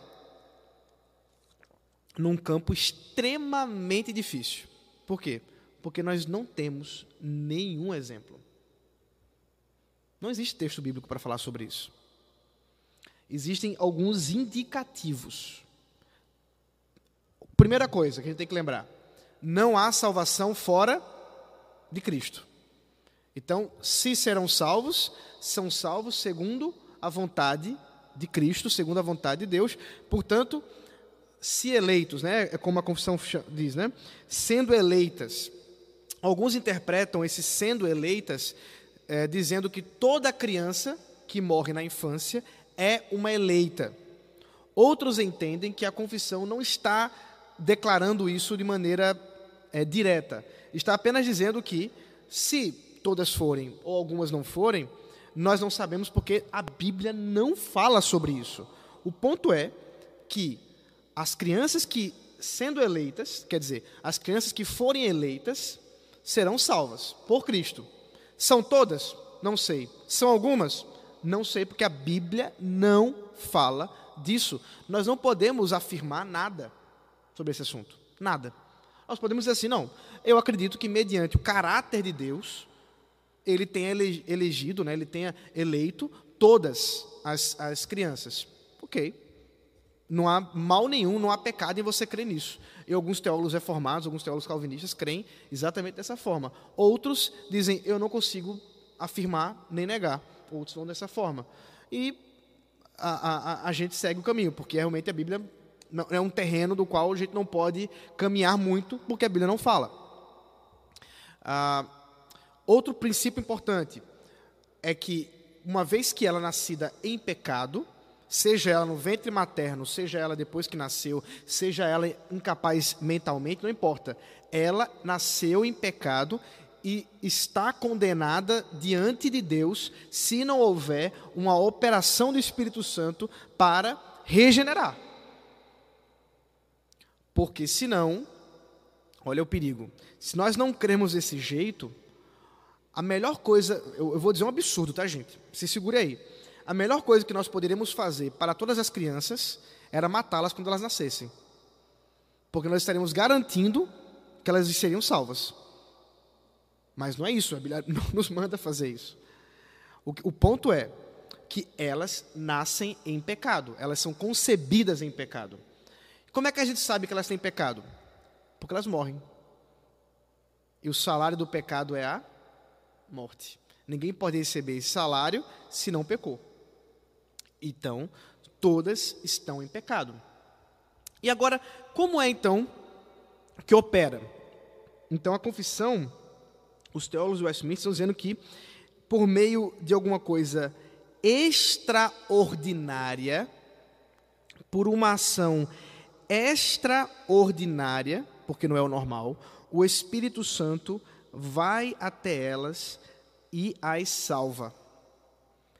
num campo extremamente difícil. Por quê? Porque nós não temos nenhum exemplo. Não existe texto bíblico para falar sobre isso. Existem alguns indicativos. Primeira coisa que a gente tem que lembrar: não há salvação fora de Cristo. Então, se serão salvos, são salvos segundo a vontade de Cristo, segundo a vontade de Deus. Portanto, se eleitos, né, é como a confissão diz, né, sendo eleitas. Alguns interpretam esse sendo eleitas é, dizendo que toda criança que morre na infância é uma eleita. Outros entendem que a confissão não está declarando isso de maneira é, direta. Está apenas dizendo que, se todas forem ou algumas não forem, nós não sabemos porque a Bíblia não fala sobre isso. O ponto é que as crianças que, sendo eleitas, quer dizer, as crianças que forem eleitas, serão salvas por Cristo. São todas? Não sei. São algumas? Não sei, porque a Bíblia não fala disso. Nós não podemos afirmar nada sobre esse assunto. Nada. Nós podemos dizer assim, não, eu acredito que mediante o caráter de Deus, ele tenha elegido, né, ele tenha eleito todas as, as crianças. Ok. Não há mal nenhum, não há pecado em você crer nisso. E alguns teólogos reformados, alguns teólogos calvinistas creem exatamente dessa forma. Outros dizem, eu não consigo afirmar nem negar. Outros vão dessa forma. E a, a, a gente segue o caminho, porque realmente a Bíblia não, é um terreno do qual a gente não pode caminhar muito, porque a Bíblia não fala. Ah, outro princípio importante é que, uma vez que ela é nascida em pecado, seja ela no ventre materno, seja ela depois que nasceu, seja ela incapaz mentalmente, não importa. Ela nasceu em pecado e está condenada diante de Deus se não houver uma operação do Espírito Santo para regenerar. Porque senão, olha o perigo. Se nós não cremos desse jeito, a melhor coisa, eu, eu vou dizer um absurdo, tá, gente? Se segure aí a melhor coisa que nós poderíamos fazer para todas as crianças era matá-las quando elas nascessem. Porque nós estaríamos garantindo que elas seriam salvas. Mas não é isso, a Bíblia não nos manda fazer isso. O, o ponto é que elas nascem em pecado, elas são concebidas em pecado. Como é que a gente sabe que elas têm pecado? Porque elas morrem. E o salário do pecado é a morte. Ninguém pode receber esse salário se não pecou. Então, todas estão em pecado. E agora, como é então que opera? Então, a confissão, os teólogos do Westminster estão dizendo que, por meio de alguma coisa extraordinária, por uma ação extraordinária, porque não é o normal, o Espírito Santo vai até elas e as salva.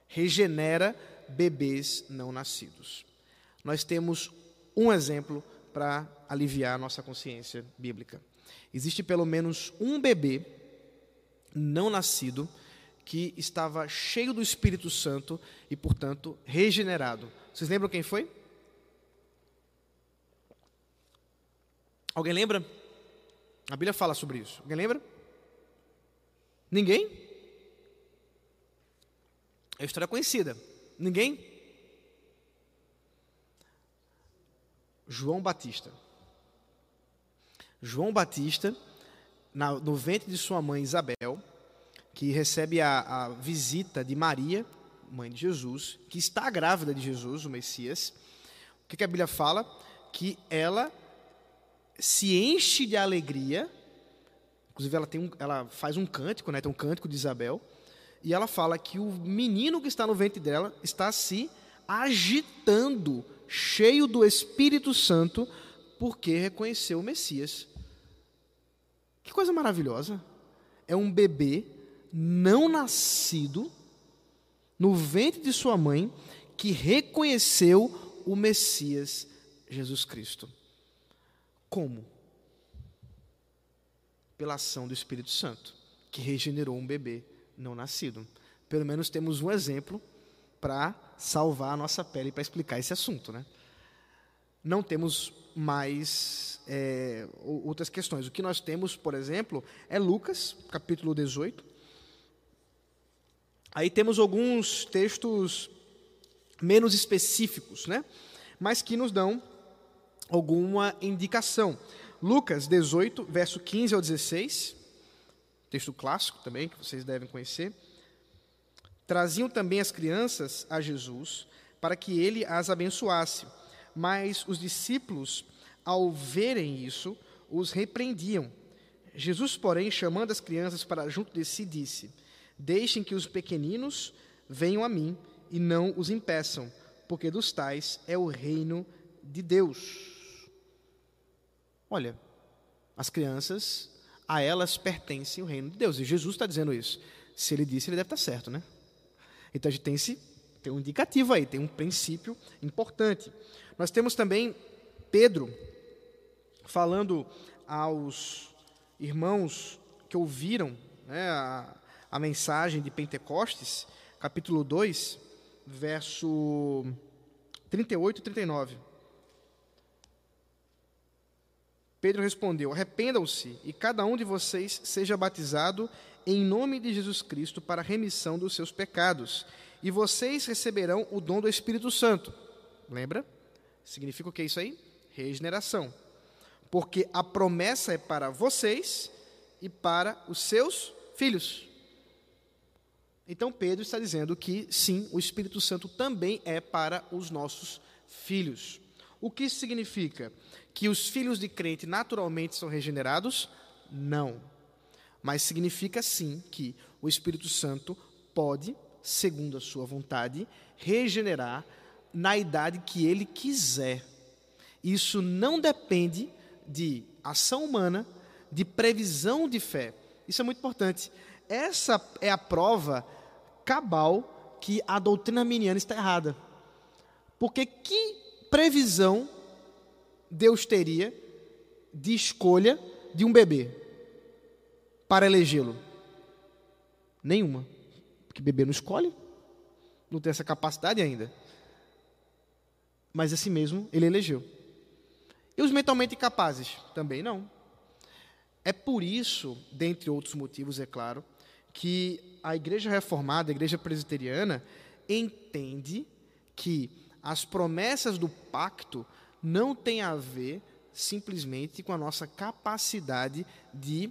Regenera bebês não nascidos. Nós temos um exemplo para aliviar a nossa consciência bíblica. Existe pelo menos um bebê não nascido que estava cheio do Espírito Santo e, portanto, regenerado. Vocês lembram quem foi? Alguém lembra? A Bíblia fala sobre isso. Alguém lembra? Ninguém? É a história conhecida. Ninguém? João Batista. João Batista, no ventre de sua mãe Isabel, que recebe a, a visita de Maria, mãe de Jesus, que está grávida de Jesus, o Messias. O que, que a Bíblia fala? Que ela se enche de alegria. Inclusive, ela, tem um, ela faz um cântico, né? tem um cântico de Isabel e ela fala que o menino que está no ventre dela está se agitando, cheio do Espírito Santo, porque reconheceu o Messias. Que coisa maravilhosa! É um bebê não nascido no ventre de sua mãe que reconheceu o Messias Jesus Cristo. Como? Pela ação do Espírito Santo, que regenerou um bebê não nascido. Pelo menos temos um exemplo para salvar a nossa pele para explicar esse assunto, né? Não temos mais é, outras questões. O que nós temos, por exemplo, é Lucas, capítulo 18. Aí temos alguns textos menos específicos, né? mas que nos dão alguma indicação. Lucas 18, verso 15 ao 16, texto clássico também, que vocês devem conhecer. Traziam também as crianças a Jesus para que ele as abençoasse. Mas os discípulos, ao verem isso, os repreendiam. Jesus, porém, chamando as crianças para junto de si, disse: Deixem que os pequeninos venham a mim e não os impeçam, porque dos tais é o reino de Deus. Olha, as crianças, a elas pertence o reino de Deus. E Jesus está dizendo isso. Se ele disse, ele deve estar certo, né? Então a gente tem, esse, tem um indicativo aí, tem um princípio importante. Nós temos também Pedro falando aos irmãos que ouviram né, a, a mensagem de Pentecostes, capítulo 2, verso 38 e 39. Pedro respondeu: Arrependam-se e cada um de vocês seja batizado em nome de Jesus Cristo para a remissão dos seus pecados, e vocês receberão o dom do Espírito Santo. Lembra? Significa o que é isso aí? Regeneração. Porque a promessa é para vocês e para os seus filhos. Então Pedro está dizendo que sim, o Espírito Santo também é para os nossos filhos. O que isso significa? Que os filhos de crente naturalmente são regenerados? Não. Mas significa sim que o Espírito Santo pode, segundo a sua vontade, regenerar na idade que ele quiser. Isso não depende de ação humana, de previsão de fé. Isso é muito importante. Essa é a prova cabal que a doutrina arminiana está errada. Porque que previsão Deus teria de escolha de um bebê para elegê-lo? Nenhuma. Porque bebê não escolhe, não tem essa capacidade ainda. Mas assim mesmo ele elegeu. E os mentalmente incapazes? Também não. É por isso, dentre outros motivos, é claro, que a Igreja Reformada, a Igreja Presbiteriana, entende que as promessas do pacto não têm a ver simplesmente com a nossa capacidade de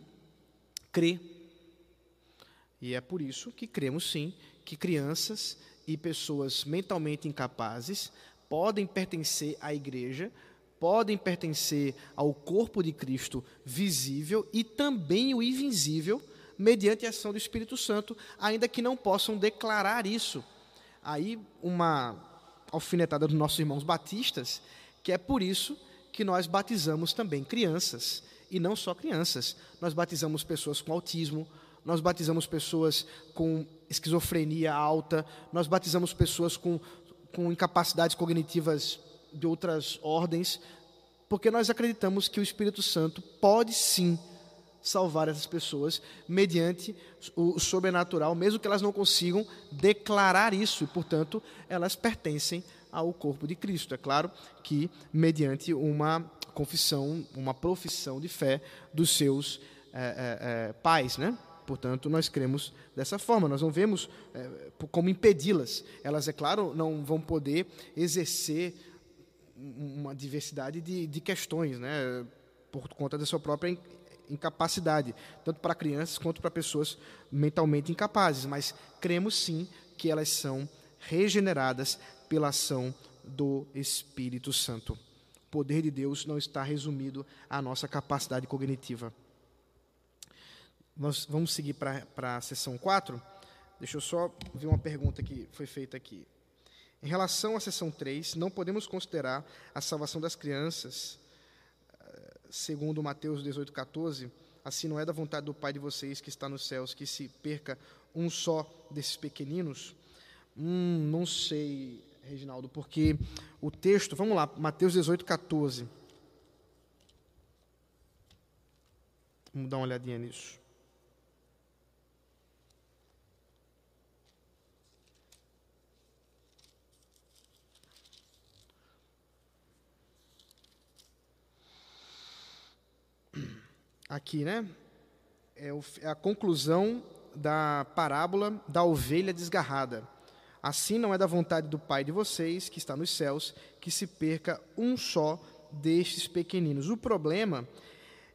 crer. E é por isso que cremos sim que crianças e pessoas mentalmente incapazes podem pertencer à igreja, podem pertencer ao corpo de Cristo visível e também o invisível, mediante a ação do Espírito Santo, ainda que não possam declarar isso. Aí, uma alfinetada dos nossos irmãos batistas, que é por isso que nós batizamos também crianças, e não só crianças. Nós batizamos pessoas com autismo, nós batizamos pessoas com esquizofrenia alta, nós batizamos pessoas com, com incapacidades cognitivas de outras ordens, porque nós acreditamos que o Espírito Santo pode sim salvar essas pessoas mediante o sobrenatural, mesmo que elas não consigam declarar isso, e, portanto, elas pertencem ao corpo de Cristo. É claro que mediante uma confissão, uma profissão de fé dos seus é, é, é, pais, né? Portanto, nós cremos dessa forma. Nós não vemos como impedi-las. Elas, é claro, não vão poder exercer uma diversidade de, de questões, né? Por conta da sua própria incapacidade, tanto para crianças quanto para pessoas mentalmente incapazes, mas cremos sim que elas são regeneradas pela ação do Espírito Santo. O poder de Deus não está resumido à nossa capacidade cognitiva. Nós vamos seguir para a sessão 4. Deixa eu só ver uma pergunta que foi feita aqui. Em relação à sessão 3, não podemos considerar a salvação das crianças segundo Mateus 18,14, assim não é da vontade do Pai de vocês que está nos céus que se perca um só desses pequeninos? Hum, não sei, Reginaldo, porque o texto, vamos lá, Mateus 18,14. Vamos dar uma olhadinha nisso. Aqui, né? É, é a conclusão da parábola da ovelha desgarrada. Assim não é da vontade do Pai de vocês, que está nos céus, que se perca um só destes pequeninos. O problema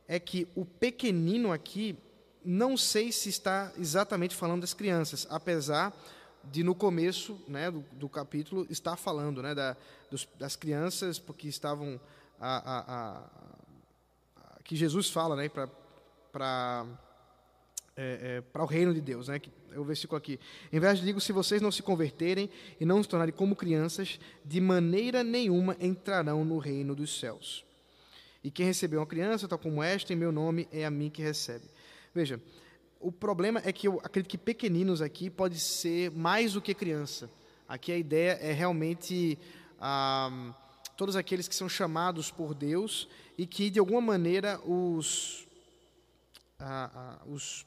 é que o pequenino aqui, não sei se está exatamente falando das crianças, apesar de no começo né, do, do capítulo estar falando né, da, dos, das crianças, porque estavam. A, a, a, que Jesus fala né, para é, é, para o reino de Deus, né? É o versículo aqui. Em vez de digo, se vocês não se converterem e não se tornarem como crianças, de maneira nenhuma entrarão no reino dos céus. E quem recebeu uma criança, tal como esta, em meu nome, é a mim que recebe. Veja, o problema é que eu acredito que pequeninos aqui pode ser mais do que criança. Aqui a ideia é realmente ah, todos aqueles que são chamados por Deus e que, de alguma maneira, os, ah, ah, os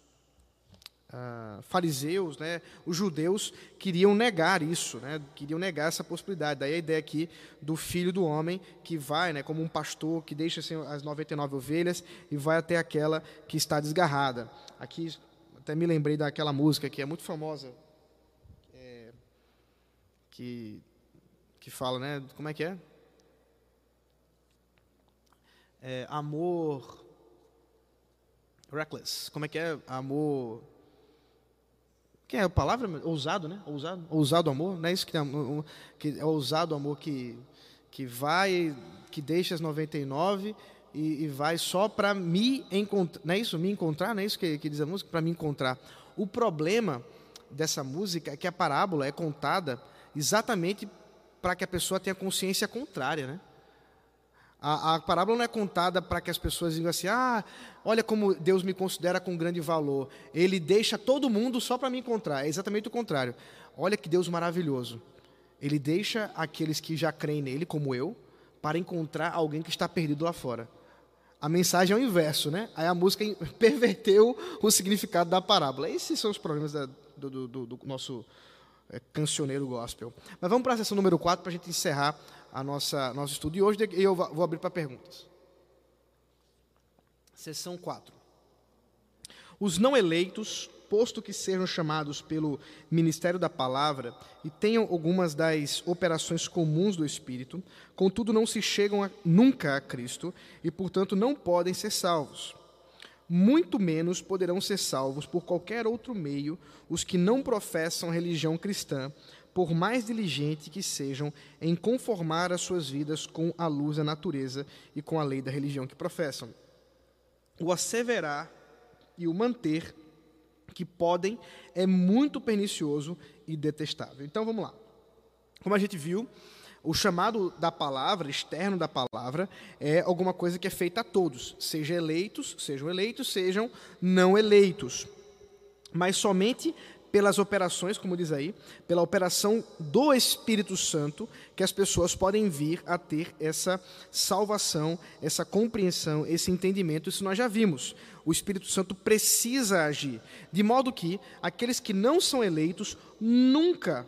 ah, fariseus, né, os judeus queriam negar isso, né, queriam negar essa possibilidade. Daí a ideia aqui do filho do homem que vai, né, como um pastor que deixa assim, as 99 ovelhas e vai até aquela que está desgarrada. Aqui até me lembrei daquela música que é muito famosa, é, que que fala, né, como é que é? É amor reckless. Como é que é? Amor que é a palavra? Ousado, né? Ousado, ousado amor, não é isso que, é, que é ousado amor que, que vai, que deixa as 99 e, e vai só para me encontrar, não é isso? Me encontrar, não é isso que, que diz a música? Para me encontrar. O problema dessa música é que a parábola é contada exatamente para que a pessoa tenha consciência contrária, né? A, a parábola não é contada para que as pessoas digam assim: ah, olha como Deus me considera com grande valor. Ele deixa todo mundo só para me encontrar. É exatamente o contrário. Olha que Deus maravilhoso. Ele deixa aqueles que já creem nele, como eu, para encontrar alguém que está perdido lá fora. A mensagem é o inverso, né? Aí a música perverteu o significado da parábola. Esses são os problemas da, do, do, do, nosso é, cancioneiro gospel. Mas vamos para a sessão número 4 para a gente encerrar a nossa nosso estudo de hoje e eu vou abrir para perguntas. Seção 4. Os não eleitos, posto que sejam chamados pelo ministério da palavra e tenham algumas das operações comuns do Espírito, contudo não se chegam a, nunca a Cristo e, portanto, não podem ser salvos. Muito menos poderão ser salvos por qualquer outro meio os que não professam religião cristã, por mais diligente que sejam em conformar as suas vidas com a luz da natureza e com a lei da religião que professam. O asseverar e o manter que podem é muito pernicioso e detestável. Então vamos lá. Como a gente viu, o chamado da palavra, externo da palavra, é alguma coisa que é feita a todos, seja eleitos, sejam eleitos, sejam não eleitos. Mas somente pelas operações, como diz aí, pela operação do Espírito Santo, que as pessoas podem vir a ter essa salvação, essa compreensão, esse entendimento. Isso nós já vimos. O Espírito Santo precisa agir, de modo que aqueles que não são eleitos nunca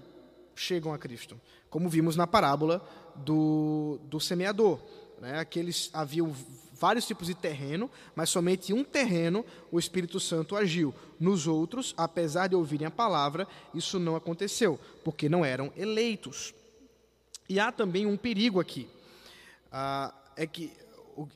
chegam a Cristo, como vimos na parábola do, do semeador. Né? Aqueles haviam vários tipos de terreno, mas somente um terreno o Espírito Santo agiu. Nos outros, apesar de ouvirem a palavra, isso não aconteceu, porque não eram eleitos. E há também um perigo aqui. Ah, é que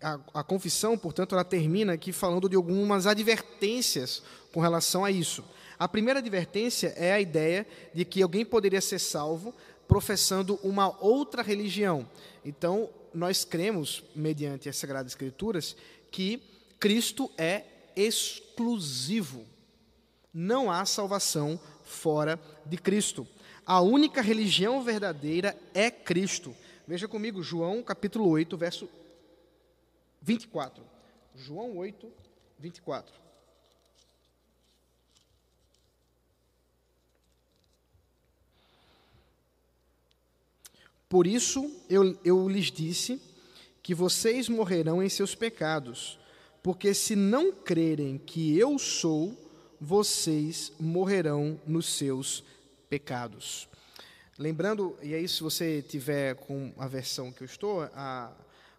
a, a, confissão, portanto, ela termina aqui falando de algumas advertências com relação a isso. A primeira advertência é a ideia de que alguém poderia ser salvo professando uma outra religião. Então, nós cremos, mediante as Sagradas Escrituras, que Cristo é exclusivo. Não há salvação fora de Cristo. A única religião verdadeira é Cristo. Veja comigo, João capítulo 8, verso 24. João 8, 24. Por isso eu, eu lhes disse que vocês morrerão em seus pecados, porque se não crerem que eu sou, vocês morrerão nos seus pecados. Lembrando, e aí se você tiver com a versão que eu estou, a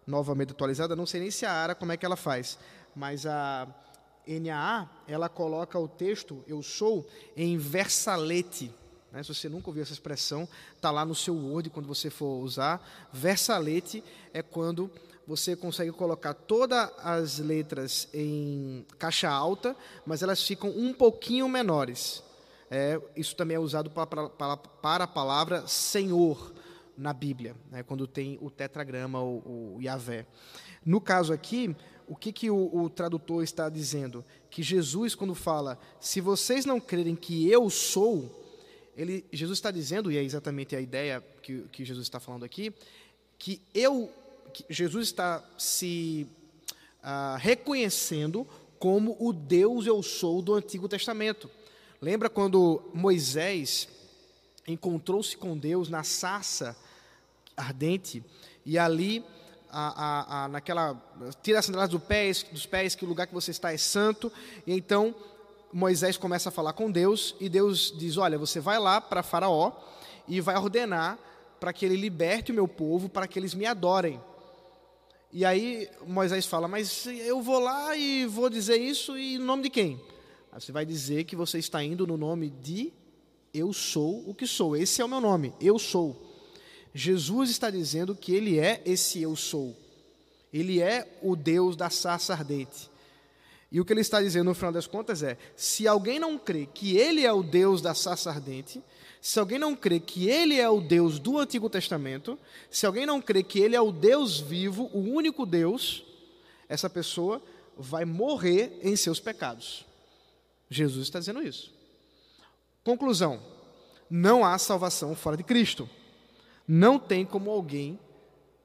novamente atualizada, não sei nem se a Ara como é que ela faz, mas a NAA, ela coloca o texto eu sou em versalete. Né? Se você nunca ouviu essa expressão, está lá no seu Word quando você for usar. Versalete é quando você consegue colocar todas as letras em caixa alta, mas elas ficam um pouquinho menores. É, isso também é usado para, para, para a palavra Senhor na Bíblia, né, quando tem o tetragrama, o, o Yahvé. No caso aqui, o que, que o, o, tradutor está dizendo? Que Jesus, quando fala, se vocês não crerem que eu sou, ele, Jesus está dizendo, e é exatamente a ideia que, que Jesus está falando aqui, que eu, que Jesus está se uh, reconhecendo como o Deus eu sou do Antigo Testamento. Lembra quando Moisés encontrou-se com Deus na sarça ardente e ali a, a, a, naquela tira as sandálias do pés, dos pés que o lugar que você está é santo e então Moisés começa a falar com Deus e Deus diz olha você vai lá para Faraó e vai ordenar para que ele liberte o meu povo para que eles me adorem e aí Moisés fala mas eu vou lá e vou dizer isso e em nome de quem Aí você vai dizer que você está indo no nome de eu sou o que sou. Esse é o meu nome, eu sou. Jesus está dizendo que ele é esse eu sou. Ele é o Deus da sarça ardente. E o que ele está dizendo no final das contas é: se alguém não crê que ele é o Deus da sarça ardente, se alguém não crê que ele é o Deus do Antigo Testamento, se alguém não crê que ele é o Deus vivo, o único Deus, essa pessoa vai morrer em seus pecados. Jesus está dizendo isso. Conclusão: não há salvação fora de Cristo. Não tem como alguém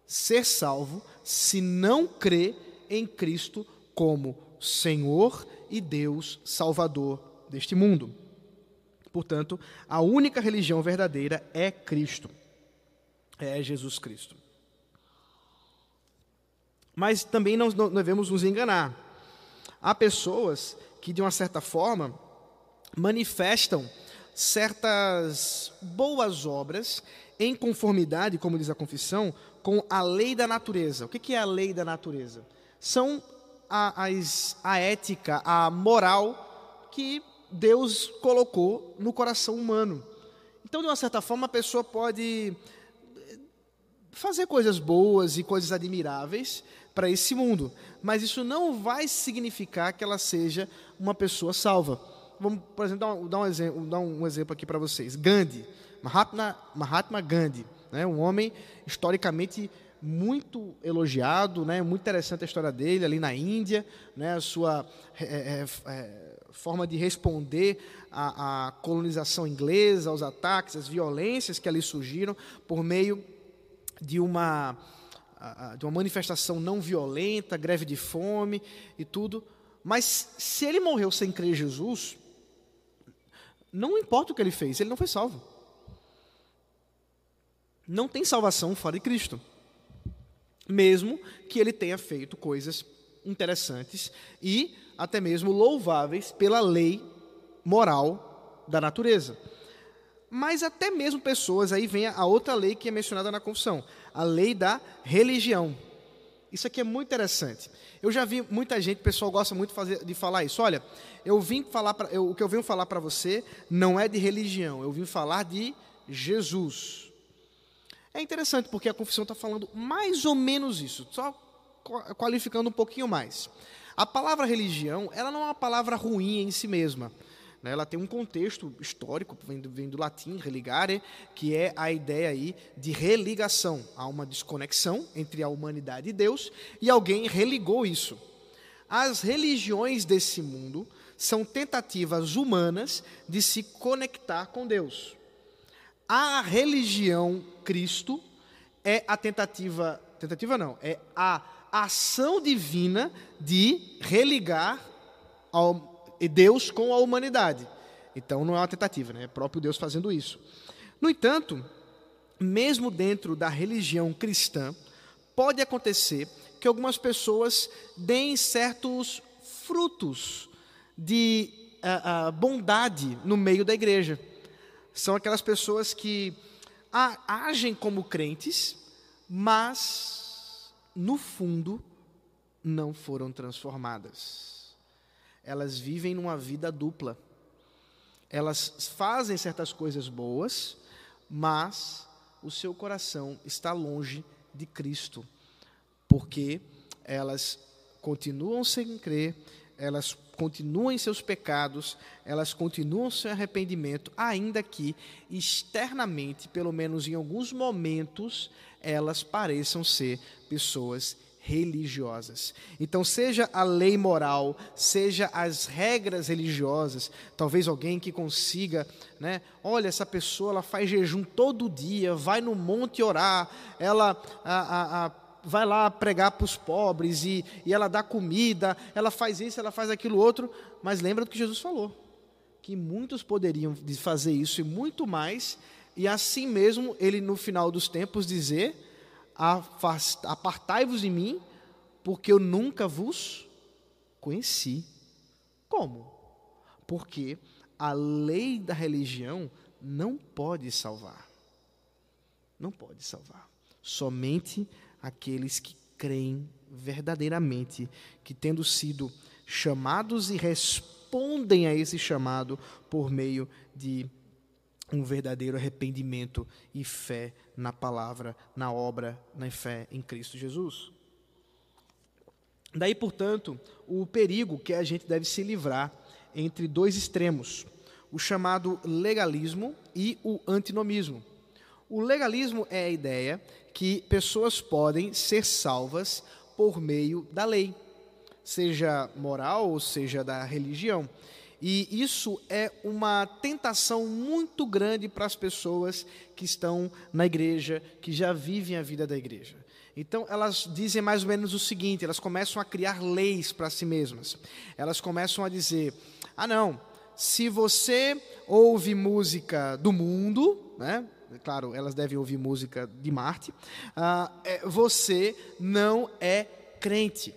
ser salvo se não crê em Cristo como Senhor e Deus Salvador deste mundo. Portanto, a única religião verdadeira é Cristo, é Jesus Cristo. Mas também não, devemos nos enganar. Há pessoas que, de uma certa forma, manifestam certas boas obras em conformidade, como diz a confissão, com a lei da natureza. O que é a lei da natureza? São a, as, a ética, a moral que Deus colocou no coração humano. Então, de uma certa forma, a pessoa pode fazer coisas boas e coisas admiráveis para esse mundo, mas isso não vai significar que ela seja uma pessoa salva. Vamos, por exemplo, dar um, dar um exemplo, dar um exemplo aqui para vocês. Gandhi, Mahatma, Mahatma Gandhi, né, um homem historicamente muito elogiado, né, muito interessante a história dele ali na Índia, né, a sua é, é, é, forma de responder à, à colonização inglesa, aos ataques, às violências que ali surgiram por meio de uma de uma manifestação não violenta, greve de fome e tudo. Mas se ele morreu sem crer em Jesus, não importa o que ele fez, ele não foi salvo. Não tem salvação fora de Cristo. Mesmo que ele tenha feito coisas interessantes e até mesmo louváveis pela lei moral da natureza. Mas até mesmo pessoas, aí vem a outra lei que é mencionada na confissão, a lei da religião. Isso aqui é muito interessante. Eu já vi muita gente, o pessoal gosta muito fazer, de falar isso. Olha, eu vim falar pra, eu, o que eu venho falar para você não é de religião, eu vim falar de Jesus. É interessante porque a confissão está falando mais ou menos isso, só qualificando um pouquinho mais. A palavra religião, ela não é uma palavra ruim em si mesma. Né? Ela tem um contexto histórico, vem do, vem do latim, religare, que é a ideia aí de religação. Há uma desconexão entre a humanidade e Deus, e alguém religou isso. As religiões desse mundo são tentativas humanas de se conectar com Deus. A religião Cristo é a tentativa, tentativa não, é a ação divina de religar ao, Deus com a humanidade. Então não é uma tentativa, né? é próprio Deus fazendo isso. No entanto, mesmo dentro da religião cristã, pode acontecer que algumas pessoas deem certos frutos de uh, uh, bondade no meio da igreja. São aquelas pessoas que agem como crentes, mas, no fundo, não foram transformadas. Elas vivem numa vida dupla. Elas fazem certas coisas boas, mas o seu coração está longe de Cristo, porque elas continuam sem crer, elas continuam em seus pecados, elas continuam sem arrependimento, ainda que externamente, pelo menos em alguns momentos, elas pareçam ser pessoas religiosas. Então, seja a lei moral, seja as regras religiosas, talvez alguém que consiga, né? Olha, essa pessoa ela faz jejum todo dia, vai no monte orar, ela a, a, a, vai lá pregar para os pobres e, e ela dá comida, ela faz isso, ela faz aquilo outro, mas lembra do que Jesus falou, que muitos poderiam fazer isso e muito mais, e assim mesmo ele no final dos tempos dizer apartai-vos de mim, porque eu nunca vos conheci. Como? Porque a lei da religião não pode salvar. Não pode salvar. Somente aqueles que creem verdadeiramente, que tendo sido chamados e respondem a esse chamado por meio de um verdadeiro arrependimento e fé na palavra, na obra, na fé em Cristo Jesus. Daí, portanto, o perigo que a gente deve se livrar entre dois extremos, o chamado legalismo e o antinomismo. O legalismo é a ideia que pessoas podem ser salvas por meio da lei, seja moral ou seja da religião. E isso é uma tentação muito grande para as pessoas que estão na igreja, que já vivem a vida da igreja. Então, elas dizem mais ou menos o seguinte: elas começam a criar leis para si mesmas. Elas começam a dizer: ah, não, se você ouve música do mundo, né? Claro, elas devem ouvir música de Marte. Ah, é, você não é crente.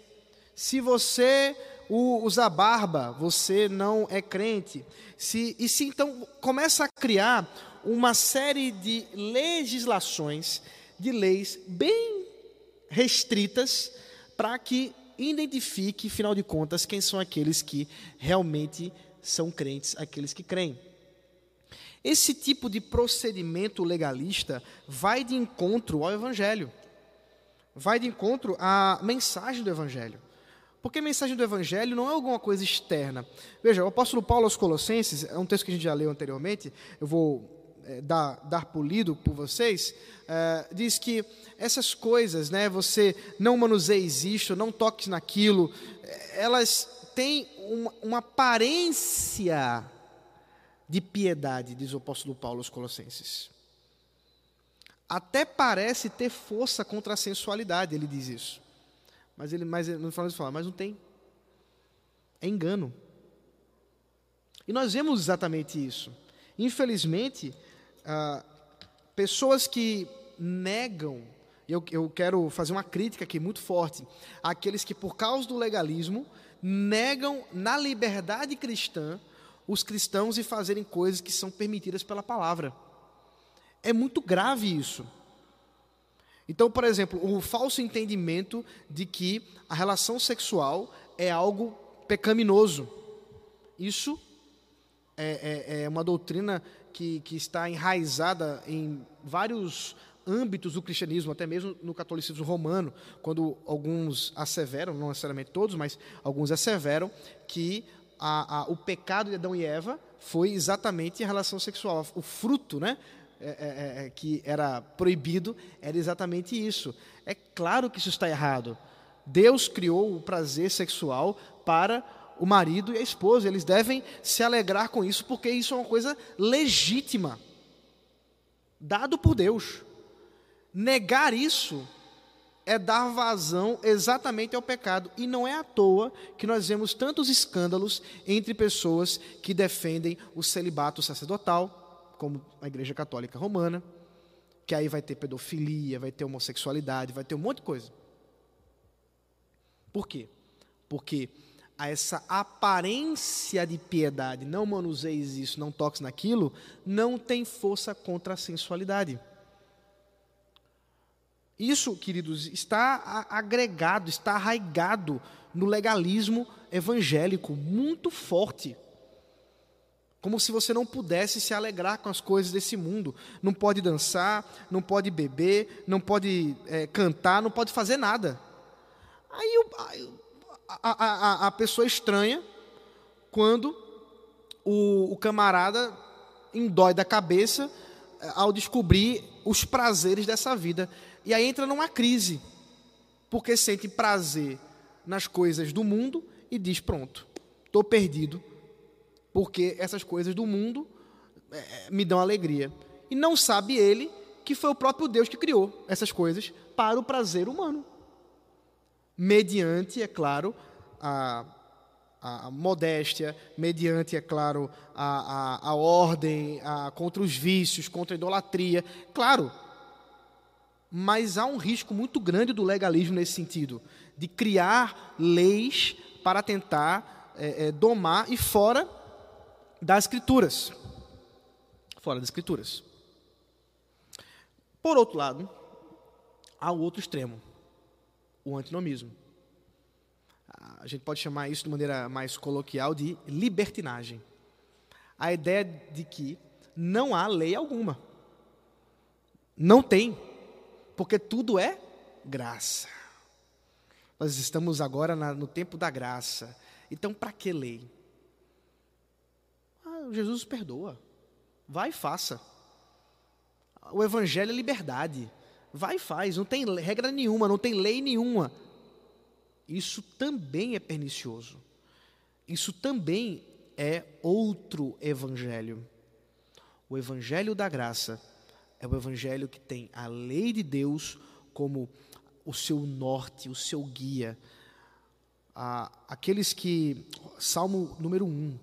Se você usa barba, você não é crente. Se, e se então começa a criar uma série de legislações, de leis bem restritas, para que identifique, final de contas, quem são aqueles que realmente são crentes, aqueles que creem. Esse tipo de procedimento legalista vai de encontro ao Evangelho, vai de encontro à mensagem do Evangelho. Porque a mensagem do Evangelho não é alguma coisa externa. Veja, o apóstolo Paulo aos Colossenses, é um texto que a gente já leu anteriormente, eu vou é, dar, dar polido por vocês, é, diz que essas coisas, né, você não manuseis isto, não toques naquilo, elas têm uma, uma aparência de piedade, diz o apóstolo Paulo aos Colossenses. Até parece ter força contra a sensualidade, ele diz isso. Mas ele, mas ele fala, mas não tem. É engano. E nós vemos exatamente isso. Infelizmente, ah, pessoas que negam, eu, eu quero fazer uma crítica aqui muito forte, àqueles que, por causa do legalismo, negam na liberdade cristã os cristãos e fazerem coisas que são permitidas pela palavra. É muito grave isso. Então, por exemplo, o falso entendimento de que a relação sexual é algo pecaminoso. Isso é, é, é uma doutrina que, que está enraizada em vários âmbitos do cristianismo, até mesmo no catolicismo romano, quando alguns asseveram, não necessariamente todos, mas alguns asseveram, que a, a, o pecado de Adão e Eva foi exatamente a relação sexual, o fruto, né? É, é, é, é, que era proibido era exatamente isso. É claro que isso está errado. Deus criou o prazer sexual para o marido e a esposa. Eles devem se alegrar com isso, porque isso é uma coisa legítima, dado por Deus. Negar isso é dar vazão exatamente ao pecado. E não é à toa que nós vemos tantos escândalos entre pessoas que defendem o celibato sacerdotal como a Igreja Católica Romana, que aí vai ter pedofilia, vai ter homossexualidade, vai ter um monte de coisa. Por quê? Porque a essa aparência de piedade, não manuseis isso, não toques naquilo, não tem força contra a sensualidade. Isso, queridos, está agregado, está arraigado no legalismo evangélico muito forte. Como se você não pudesse se alegrar com as coisas desse mundo. Não pode dançar, não pode beber, não pode é, cantar, não pode fazer nada. Aí a, a, a, pessoa estranha quando o, o camarada endói da cabeça é, ao descobrir os prazeres dessa vida. E aí entra numa crise, porque sente prazer nas coisas do mundo e diz: pronto, estou perdido, porque essas coisas do mundo é, me dão alegria. E não sabe ele que foi o próprio Deus que criou essas coisas para o prazer humano. Mediante, é claro, a, a modéstia, mediante, é claro, a, a, a ordem, a, contra os vícios, contra a idolatria. Claro, mas há um risco muito grande do legalismo nesse sentido, de criar leis para tentar é, é, domar e fora das escrituras. Fora das escrituras. Por outro lado, há o outro extremo, o antinomismo. A gente pode chamar isso de maneira mais coloquial de libertinagem. A ideia de que não há lei alguma. Não tem, porque tudo é graça. Nós estamos agora na, no tempo da graça. Então, para que lei? Ah, Jesus perdoa. Vai e faça. O Evangelho é liberdade. Vai e faz. Não tem regra nenhuma, não tem lei nenhuma. Isso também é pernicioso. Isso também é outro Evangelho. O Evangelho da graça é o Evangelho que tem a lei de Deus como o seu norte, o seu guia. Ah, aqueles que, Salmo número 1,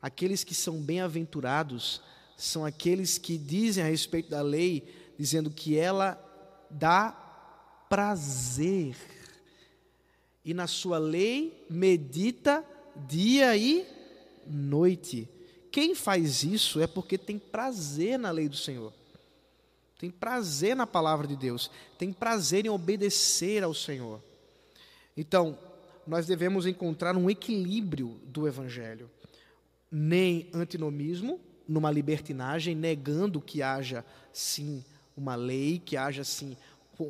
aqueles que são bem-aventurados são aqueles que dizem a respeito da lei, dizendo que ela dá prazer. E na sua lei medita dia e noite. Quem faz isso é porque tem prazer na lei do Senhor tem prazer na palavra de Deus, tem prazer em obedecer ao Senhor. Então, nós devemos encontrar um equilíbrio do Evangelho, nem antinomismo, numa libertinagem, negando que haja sim uma lei, que haja sim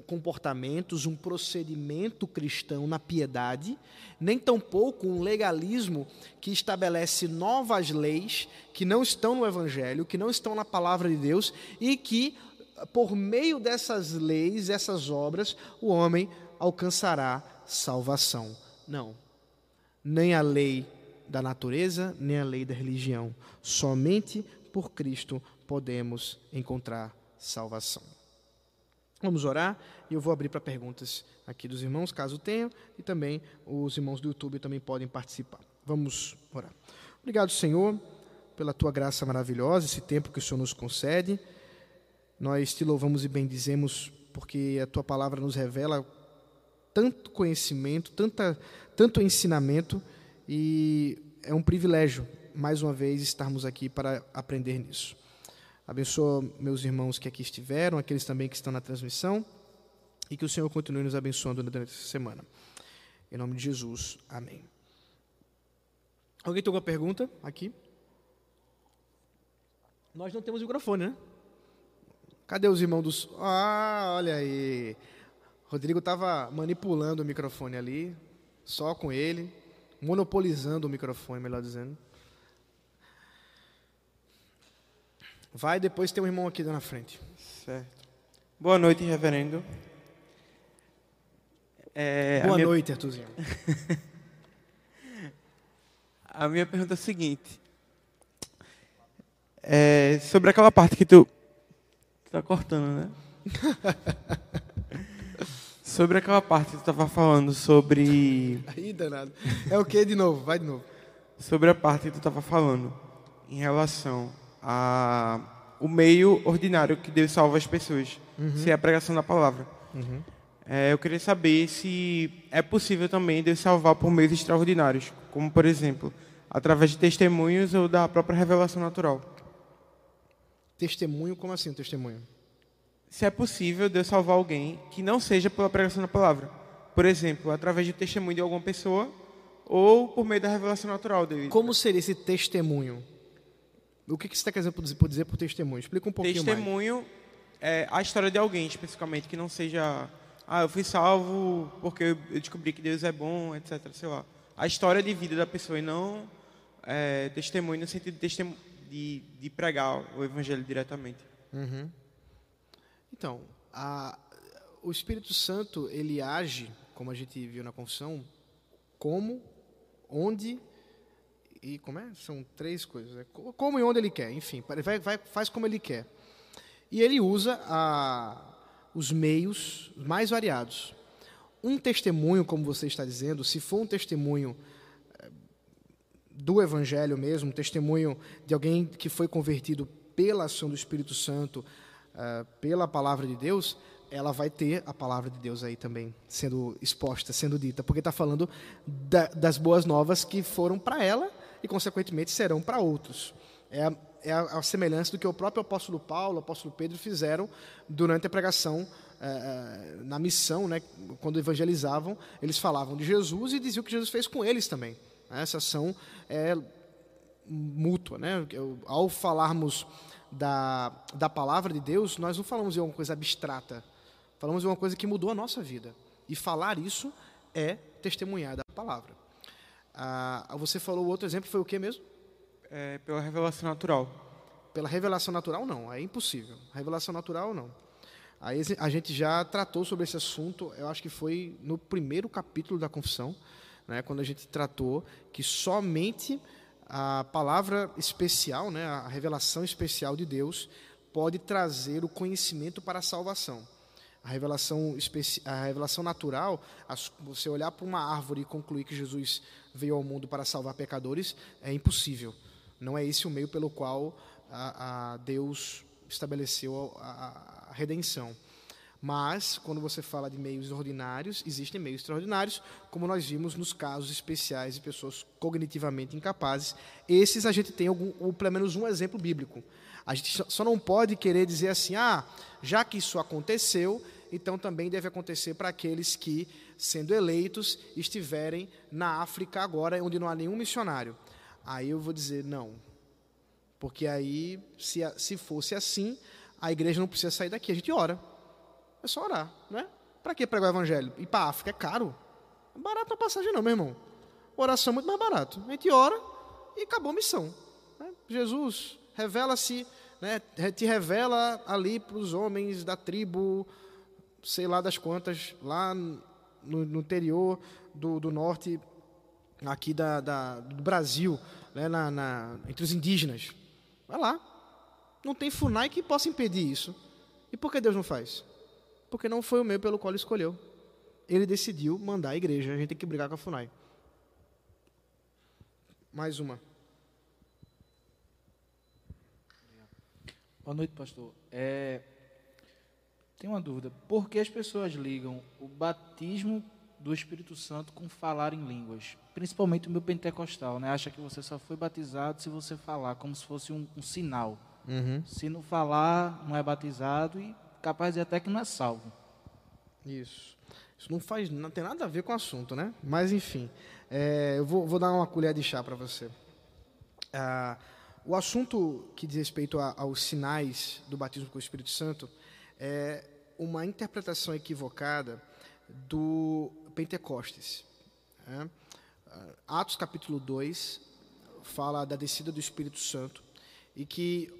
comportamentos, um procedimento cristão na piedade, nem tampouco um legalismo que estabelece novas leis que não estão no Evangelho, que não estão na palavra de Deus e que por meio dessas leis, essas obras, o homem alcançará salvação. Não. Nem a lei da natureza, nem a lei da religião. Somente por Cristo podemos encontrar salvação. Vamos orar e eu vou abrir para perguntas aqui dos irmãos, caso tenham, e também os irmãos do YouTube também podem participar. Vamos orar. Obrigado, Senhor, pela tua graça maravilhosa, esse tempo que o Senhor nos concede. Nós te louvamos e bendizemos porque a tua palavra nos revela tanto conhecimento, tanta, tanto ensinamento e é um privilégio, mais uma vez, estarmos aqui para aprender nisso. Abençoa meus irmãos que aqui estiveram, aqueles também que estão na transmissão e que o Senhor continue nos abençoando durante essa semana. Em nome de Jesus, amém. Alguém tem alguma pergunta aqui? Nós não temos microfone, né? Cadê os irmãos dos. Ah, olha aí. Rodrigo estava manipulando o microfone ali, só com ele, monopolizando o microfone, melhor dizendo. Vai, depois tem um irmão aqui na frente. Certo. Boa noite, reverendo. É, Boa minha... noite, Artuzinho. a minha pergunta é a seguinte. É, sobre aquela parte que tu Tá cortando, né? sobre aquela parte que tu estava falando sobre. Aí, danado. É o que de novo? Vai de novo. Sobre a parte que tu estava falando em relação a o meio ordinário que Deus salva as pessoas, uhum. se é a pregação da palavra. Uhum. É, eu queria saber se é possível também Deus salvar por meios extraordinários, como por exemplo, através de testemunhos ou da própria revelação natural. Testemunho, como assim testemunho? se é possível Deus salvar alguém que não seja pela pregação da palavra. Por exemplo, através do testemunho de alguma pessoa ou por meio da revelação natural dele. Como seria esse testemunho? O que, que você está querendo por dizer por testemunho? Explica um pouquinho testemunho mais. Testemunho é a história de alguém, especificamente, que não seja... Ah, eu fui salvo porque eu descobri que Deus é bom, etc. Sei lá. A história de vida da pessoa e não é, testemunho no sentido de, testemunho, de, de pregar o evangelho diretamente. Uhum. Então, a, o Espírito Santo, ele age, como a gente viu na confissão, como, onde e como é? São três coisas. Né? Como e onde ele quer, enfim, vai, vai, faz como ele quer. E ele usa a, os meios mais variados. Um testemunho, como você está dizendo, se for um testemunho do Evangelho mesmo, um testemunho de alguém que foi convertido pela ação do Espírito Santo, uh, pela palavra de Deus, ela vai ter a palavra de Deus aí também sendo exposta, sendo dita, porque está falando da, das boas novas que foram para ela e, consequentemente, serão para outros. É a, é a, semelhança do que o próprio apóstolo Paulo, o apóstolo Pedro fizeram durante a pregação é, na missão, né, quando evangelizavam, eles falavam de Jesus e diziam o que Jesus fez com eles também. Essa ação é mútua. Né? Ao falarmos da, da palavra de Deus, nós não falamos de uma coisa abstrata, falamos de uma coisa que mudou a nossa vida. E falar isso é testemunhar da palavra. Ah, você falou outro exemplo, foi o que mesmo? É, pela revelação natural. Pela revelação natural, não, é impossível. Revelação natural, não. Aí a gente já tratou sobre esse assunto, eu acho que foi no primeiro capítulo da confissão, né, quando a gente tratou que somente a palavra especial, né, a revelação especial de Deus, pode trazer o conhecimento para a salvação. A revelação, a revelação natural, você olhar para uma árvore e concluir que Jesus veio ao mundo para salvar pecadores, é impossível. Não é esse o meio pelo qual a, a Deus estabeleceu a, a redenção. Mas, quando você fala de meios ordinários, existem meios extraordinários, como nós vimos nos casos especiais de pessoas cognitivamente incapazes. Esses a gente tem algum, ou pelo menos um exemplo bíblico. A gente só não pode querer dizer assim, ah, já que isso aconteceu, então também deve acontecer para aqueles que, sendo eleitos, estiverem na África agora, onde não há nenhum missionário. Aí eu vou dizer, não. Porque aí, se, se fosse assim, a igreja não precisa sair daqui, a gente ora. É só orar, não é? Para que pregar o evangelho? Ir para África é caro. É barato a passagem não, meu irmão. Oração é muito mais barato. A gente ora e acabou a missão. Né? Jesus revela-se, né, te revela ali para os homens da tribo, sei lá das quantas, lá no, no interior do, do, norte, aqui da, da do Brasil, né, na, na, entre os indígenas. Vai lá. Não tem FUNAI que possa impedir isso. E por que Deus não faz? Porque não foi o meio pelo qual ele escolheu. Ele decidiu mandar a igreja. A gente tem que brigar com a FUNAI. Mais uma. Boa noite, pastor. É, tem uma dúvida. Por que as pessoas ligam o batismo do Espírito Santo com falar em línguas? Principalmente o meu pentecostal, né? Acha que você só foi batizado se você falar, como se fosse um, um sinal. Uhum. Se não falar, não é batizado e capaz de até que não é salvo. Isso. Isso não faz, não tem nada a ver com o assunto, né? Mas enfim, é, eu vou, vou, dar uma colher de chá para você. Ah, o assunto que diz respeito a, aos sinais do batismo com o Espírito Santo é uma interpretação equivocada do Pentecostes. Né? Atos capítulo 2 fala da descida do Espírito Santo e que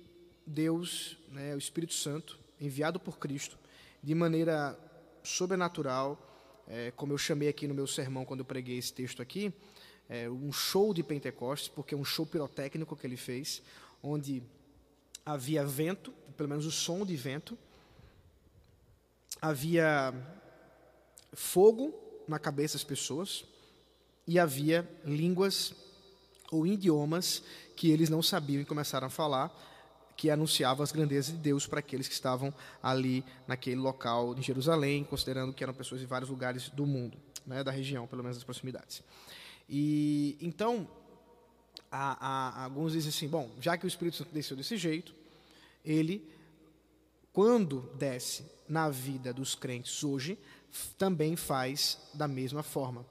Deus, né, o Espírito Santo, enviado por Cristo, de maneira sobrenatural, é, como eu chamei aqui no meu sermão quando eu preguei esse texto aqui, é, um show de Pentecostes, porque é um show pirotécnico que ele fez, onde havia vento, pelo menos o som de vento, havia fogo na cabeça das pessoas e havia línguas ou idiomas que eles não sabiam e começaram a falar que anunciava as grandezas de Deus para aqueles que estavam ali naquele local em Jerusalém, considerando que eram pessoas de vários lugares do mundo, né, da região, pelo menos das proximidades. E então, há, há, alguns dizem assim: bom, já que o Espírito Santo desceu desse jeito, ele quando desce na vida dos crentes hoje, também faz da mesma forma.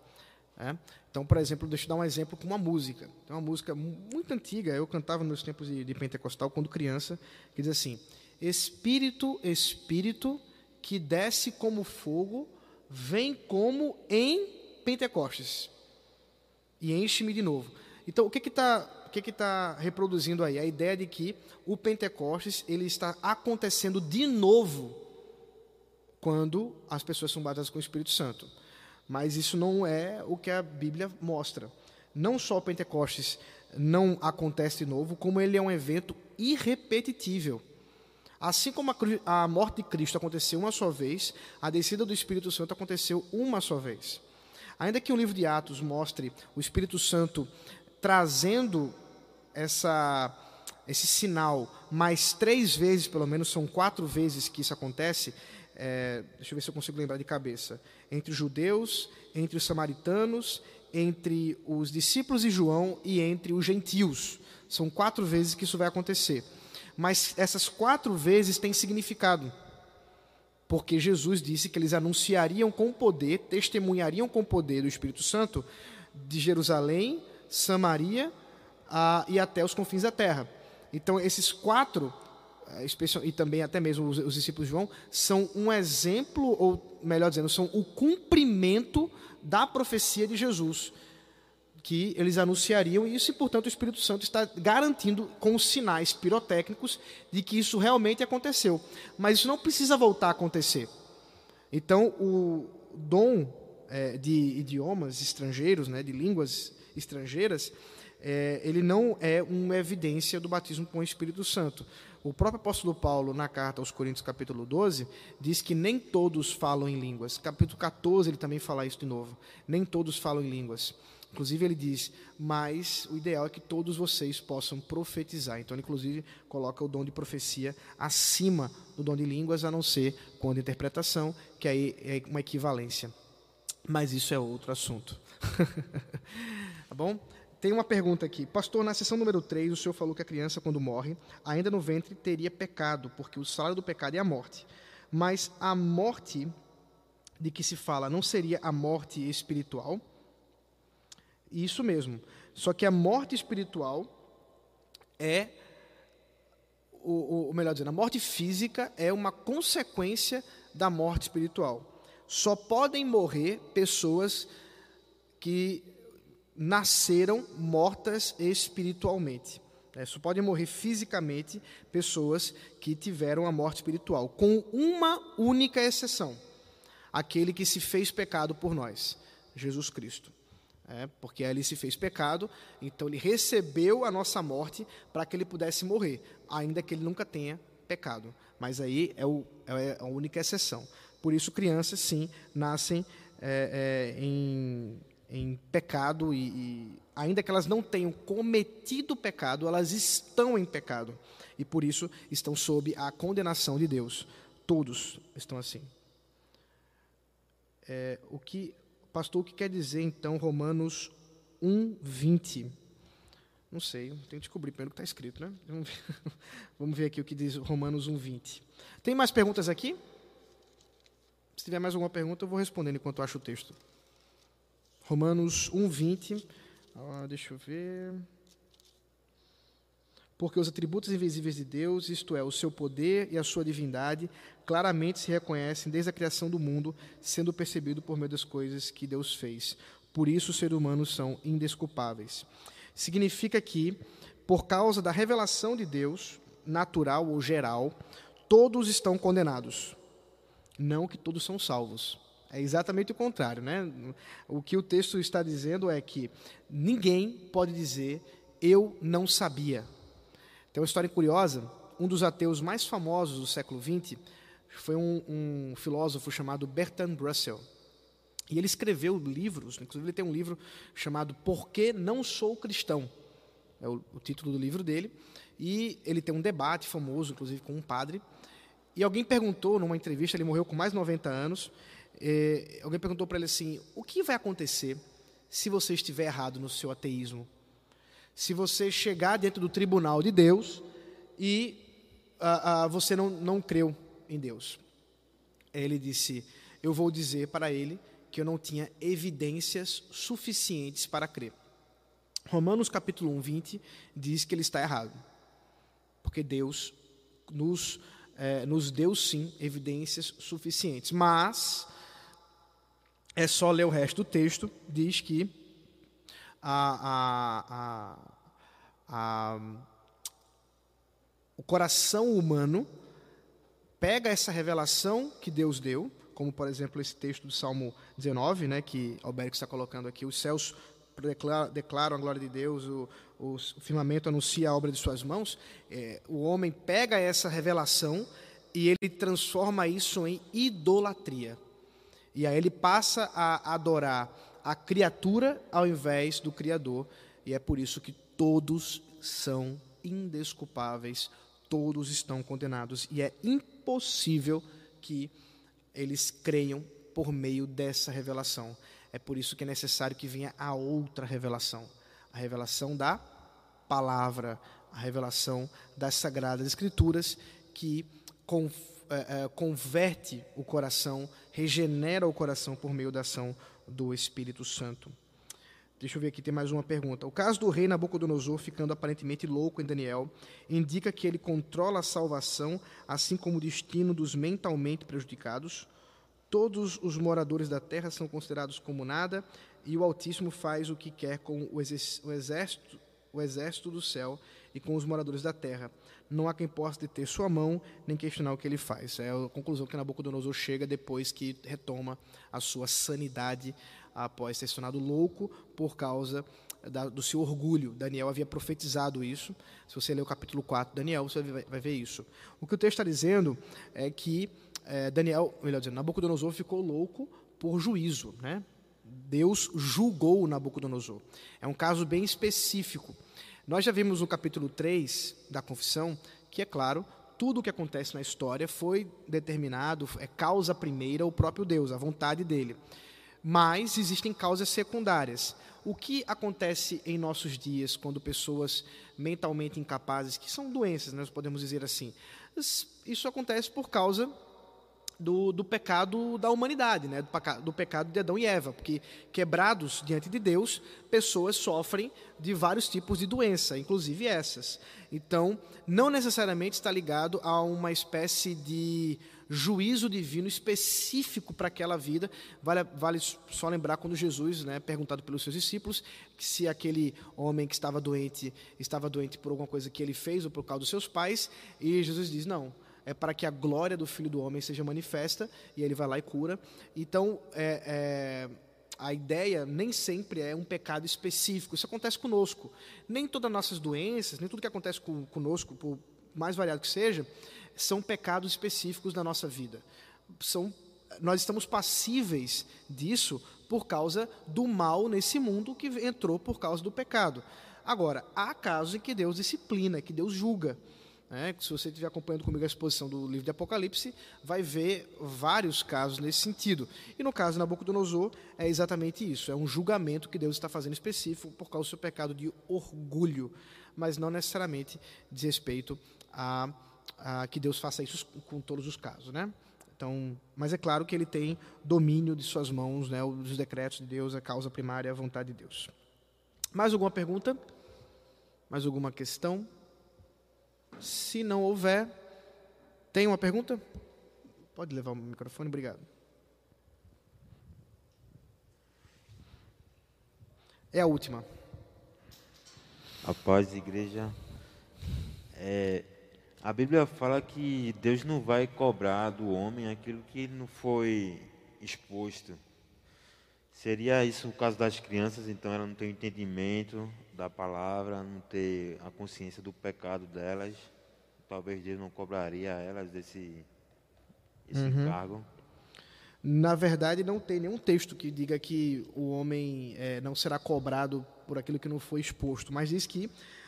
É? Então, por exemplo, deixa eu dar um exemplo com uma música. Tem uma música muito antiga, eu cantava nos tempos de, de pentecostal, quando criança, que diz assim: Espírito, Espírito, que desce como fogo, vem como em Pentecostes e enche-me de novo. Então, o que está que que tá reproduzindo aí? A ideia de que o Pentecostes ele está acontecendo de novo quando as pessoas são batizadas com o Espírito Santo. Mas isso não é o que a Bíblia mostra. Não só o Pentecostes não acontece de novo, como ele é um evento irrepetível. Assim como a, morte de Cristo aconteceu uma só vez, a descida do Espírito Santo aconteceu uma só vez. Ainda que o livro de Atos mostre o Espírito Santo trazendo essa, esse sinal mais três vezes, pelo menos são quatro vezes que isso acontece, é, deixa eu ver se eu consigo lembrar de cabeça, entre os judeus, entre os samaritanos, entre os discípulos de João e entre os gentios. São quatro vezes que isso vai acontecer. Mas essas quatro vezes têm significado. Porque Jesus disse que eles anunciariam com poder, testemunhariam com poder do Espírito Santo de Jerusalém, Samaria a, e até os confins da terra. Então, esses quatro e também até mesmo os, os, discípulos de João, são um exemplo, ou melhor dizendo, são o cumprimento da profecia de Jesus, que eles anunciariam, isso, e, portanto, o Espírito Santo está garantindo com sinais pirotécnicos de que isso realmente aconteceu. Mas isso não precisa voltar a acontecer. Então, o dom é, de idiomas estrangeiros, né, de línguas estrangeiras, é, ele não é uma evidência do batismo com o Espírito Santo. O próprio apóstolo Paulo, na carta aos Coríntios, capítulo 12, diz que nem todos falam em línguas. Capítulo 14, ele também fala isso de novo. Nem todos falam em línguas. Inclusive, ele diz, mas o ideal é que todos vocês possam profetizar. Então, ele, inclusive, coloca o dom de profecia acima do dom de línguas, a não ser a interpretação, que aí é uma equivalência. Mas isso é outro assunto. tá bom? Tem uma pergunta aqui. Pastor, na sessão número 3, o senhor falou que a criança, quando morre, ainda no ventre teria pecado, porque o salário do pecado é a morte. Mas a morte de que se fala não seria a morte espiritual? Isso mesmo. Só que a morte espiritual é, ou, melhor dizendo, a morte física é uma consequência da morte espiritual. Só podem morrer pessoas que nasceram mortas espiritualmente. É, só podem morrer fisicamente pessoas que tiveram a morte espiritual, com uma única exceção: aquele que se fez pecado por nós, Jesus Cristo. É, porque ele se fez pecado, então ele recebeu a nossa morte para que ele pudesse morrer, ainda que ele nunca tenha pecado. Mas aí é, o, é a única exceção. Por isso, crianças, sim, nascem é, é, em em pecado e, e, ainda que elas não tenham cometido pecado, elas estão em pecado e por isso estão sob a condenação de Deus. Todos estão assim. É, o que, pastor, o que quer dizer então Romanos 1:20? Não sei, tenho que descobrir primeiro o que está escrito, né? Vamos ver, vamos ver aqui o que diz Romanos 1:20. Tem mais perguntas aqui? Se tiver mais alguma pergunta, eu vou respondendo enquanto eu acho o texto. Romanos 1:20. Ah, deixa eu ver. Porque os atributos invisíveis de Deus, isto é, o seu poder e a sua divindade, claramente se reconhecem desde a criação do mundo, sendo percebido por meio das coisas que Deus fez. Por isso, os seres humanos são indesculpáveis. Significa que, por causa da revelação de Deus, natural ou geral, todos estão condenados. Não que todos são salvos. É exatamente o contrário, né? O que o texto está dizendo é que ninguém pode dizer eu não sabia. Tem uma história curiosa. Um dos ateus mais famosos do século XX foi um, um filósofo chamado Bertrand Russell. E ele escreveu livros, inclusive ele tem um livro chamado Por que Não Sou Cristão? É o, o título do livro dele. E ele tem um debate famoso, inclusive, com um padre. E alguém perguntou numa entrevista, ele morreu com mais de 90 anos, é, alguém perguntou para ele assim: o que vai acontecer se você estiver errado no seu ateísmo? Se você chegar dentro do tribunal de Deus e ah, ah, você não, não creu em Deus. Ele disse: Eu vou dizer para ele que eu não tinha evidências suficientes para crer. Romanos capítulo 1, 20 diz que ele está errado, porque Deus nos, é, nos deu sim evidências suficientes, mas é só ler o resto do texto, diz que a, a, a, o coração humano pega essa revelação que Deus deu, como por exemplo esse texto do Salmo 19, né, que Alberto está colocando aqui, os céus declaram a glória de Deus, o, o firmamento anuncia a obra de suas mãos, é, o homem pega essa revelação e ele transforma isso em idolatria. E aí ele passa a adorar a criatura ao invés do Criador, e é por isso que todos são indesculpáveis, todos estão condenados, e é impossível que eles creiam por meio dessa revelação. É por isso que é necessário que venha a outra revelação, a revelação da palavra, a revelação das sagradas escrituras que é, é, converte o coração, regenera o coração por meio da ação do Espírito Santo. Deixa eu ver aqui, tem mais uma pergunta. O caso do rei Nabucodonosor ficando aparentemente louco em Daniel indica que ele controla a salvação, assim como o destino dos mentalmente prejudicados. Todos os moradores da terra são considerados como nada, e o Altíssimo faz o que quer com o exército, o exército do céu e com os moradores da terra. Não há quem possa deter sua mão, nem questionar o que ele faz. É a conclusão que Nabucodonosor chega depois que retoma a sua sanidade após ter se tornado louco por causa da, do seu orgulho. Daniel havia profetizado isso. Se você ler o capítulo 4 de Daniel, você vai, vai, ver isso. O que o texto está dizendo é que é, Daniel, melhor dizendo, Nabucodonosor ficou louco por juízo. Né? Deus julgou Nabucodonosor. É um caso bem específico. Nós já vimos no capítulo 3 da confissão que, é claro, tudo o que acontece na história foi determinado, é causa primeira o próprio Deus, a vontade dele mas existem causas secundárias. O que acontece em nossos dias quando pessoas mentalmente incapazes, que são doenças, nós podemos dizer assim, isso acontece por causa do, do pecado da humanidade, né? do, do pecado de Adão e Eva, porque quebrados diante de Deus, pessoas sofrem de vários tipos de doença, inclusive essas. Então, não necessariamente está ligado a uma espécie de juízo divino específico para aquela vida. Vale, vale só lembrar quando Jesus, né, perguntado pelos seus discípulos, se aquele homem que estava doente estava doente por alguma coisa que ele fez ou por causa dos seus pais, e Jesus diz: não é para que a glória do Filho do Homem seja manifesta, e ele vai lá e cura. Então, é, é, a ideia nem sempre é um pecado específico, isso acontece conosco. Nem todas as nossas doenças, nem tudo que acontece conosco, por mais variado que seja, são pecados específicos da nossa vida. São, nós estamos passíveis disso por causa do mal nesse mundo que entrou por causa do pecado. Agora, há casos em que Deus disciplina, que Deus julga. Né? Se você estiver acompanhando comigo a exposição do livro de Apocalipse, vai ver vários casos nesse sentido. E no caso de Nabucodonosor, é exatamente isso: é um julgamento que Deus está fazendo específico por causa do seu pecado de orgulho, mas não necessariamente diz respeito a, a que Deus faça isso com todos os casos. Né? Então, mas é claro que ele tem domínio de suas mãos, né, os decretos de Deus, a causa primária, a vontade de Deus. Mais alguma pergunta? Mais alguma questão? Se não houver, tem uma pergunta? Pode levar o microfone, obrigado. É a última. A paz, igreja. É, a Bíblia fala que Deus não vai cobrar do homem aquilo que não foi exposto. Seria isso o caso das crianças, então ela não tem entendimento da palavra, não ter a consciência do pecado delas, talvez Deus não cobraria elas desse esse uhum. encargo. Na verdade, não tem nenhum texto que diga que o homem é, não será cobrado por aquilo que não foi exposto, mas diz que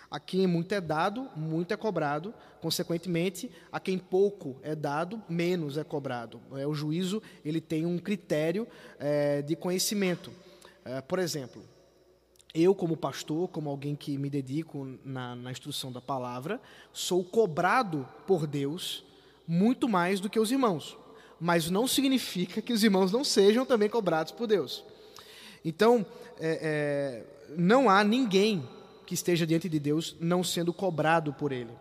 a quem muito é dado, muito é cobrado. Consequentemente, a quem pouco é dado, menos é cobrado. É, o juízo ele tem um critério é, de conhecimento. É, por exemplo, eu, como pastor, como alguém que me dedico na, na instrução da palavra, sou cobrado por Deus muito mais do que os irmãos. Mas não significa que os irmãos não sejam também cobrados por Deus. Então, é, é, não há ninguém que esteja diante de Deus não sendo cobrado por Ele,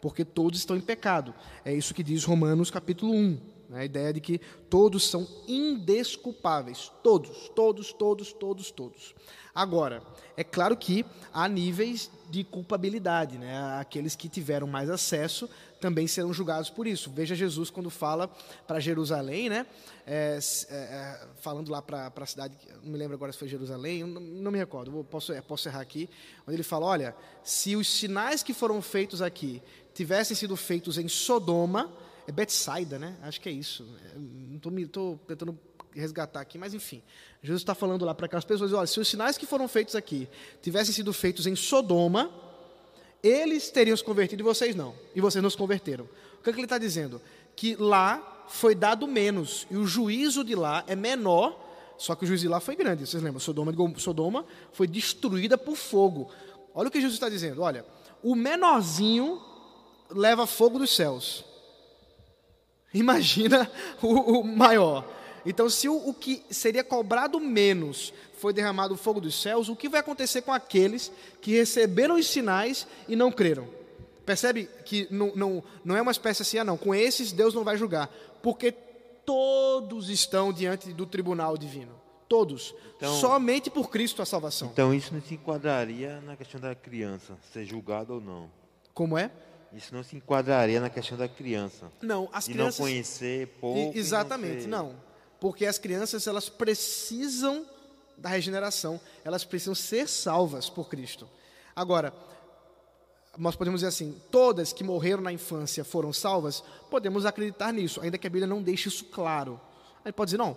porque todos estão em pecado. É isso que diz Romanos capítulo 1. Né? A ideia de que todos são indesculpáveis. Todos, todos, todos, todos, todos. Agora, é claro que há níveis de culpabilidade, né? Aqueles que tiveram mais acesso também serão julgados por isso. Veja Jesus quando fala para Jerusalém, né? É, é, é falando lá para a cidade, não me lembro agora se foi Jerusalém, não, não me recordo, posso, é, posso errar aqui, onde ele fala: olha, se os sinais que foram feitos aqui tivessem sido feitos em Sodoma, é Betsaida, né? Acho que é isso. É, estou tentando resgatar aqui, mas enfim. Jesus está falando lá para aquelas pessoas: olha, se os sinais que foram feitos aqui tivessem sido feitos em Sodoma, eles teriam se convertido e vocês não. E vocês não se converteram. O que, é que ele está dizendo? Que lá foi dado menos e o juízo de lá é menor, só que o juízo de lá foi grande. Vocês lembram? Sodoma, Sodoma foi destruída por fogo. Olha o que Jesus está dizendo: olha, o menorzinho leva fogo dos céus. Imagina o, o maior. Então, se o, o, que seria cobrado menos foi derramado o fogo dos céus, o que vai acontecer com aqueles que receberam os sinais e não creram? Percebe que não, não, não é uma espécie assim, ah, não, com esses Deus não vai julgar, porque todos estão diante do tribunal divino. Todos. Então, Somente por Cristo a salvação. Então, isso não se enquadraria na questão da criança ser julgado ou não? Como é? Isso não se enquadraria na questão da criança. Não, as e crianças. não conhecer pouco. Exatamente, não, não porque as crianças elas precisam da regeneração, elas precisam ser salvas por Cristo. Agora, nós podemos dizer assim, todas que morreram na infância foram salvas, podemos acreditar nisso, ainda que a Bíblia não deixe isso claro. A gente pode dizer, não,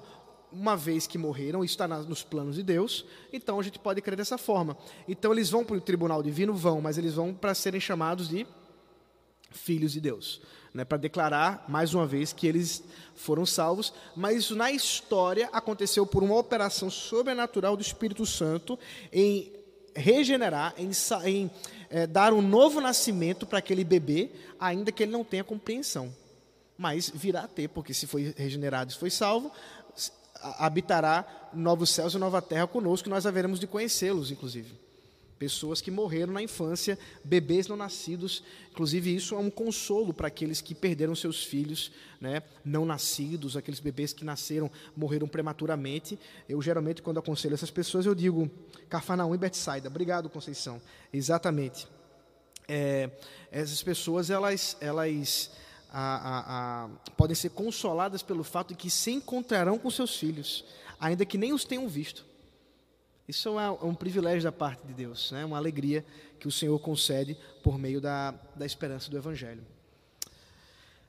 uma vez que morreram, isso está nos planos de Deus, então a gente pode crer dessa forma. Então eles vão para o tribunal divino? Vão, mas eles vão para serem chamados de filhos de Deus né, para declarar mais uma vez que eles foram salvos, mas isso na história aconteceu por uma operação sobrenatural do Espírito Santo em regenerar, em, em é, dar um novo nascimento para aquele bebê, ainda que ele não tenha compreensão. Mas virá a ter, porque se foi regenerado e foi salvo, habitará novos céus e nova terra conosco, e nós haveremos de conhecê-los, inclusive pessoas que morreram na infância, bebês não nascidos. Inclusive, isso é um consolo para aqueles que perderam seus filhos né, não nascidos, aqueles bebês que nasceram, morreram prematuramente. Eu, geralmente, quando aconselho essas pessoas, eu digo Cafarnaum e Betsaida. Obrigado, Conceição. Exatamente. É, essas pessoas, elas, elas a, a, a, podem ser consoladas pelo fato de que se encontrarão com seus filhos, ainda que nem os tenham visto. Isso é um privilégio da parte de Deus, né? uma alegria que o Senhor concede por meio da, da esperança do Evangelho.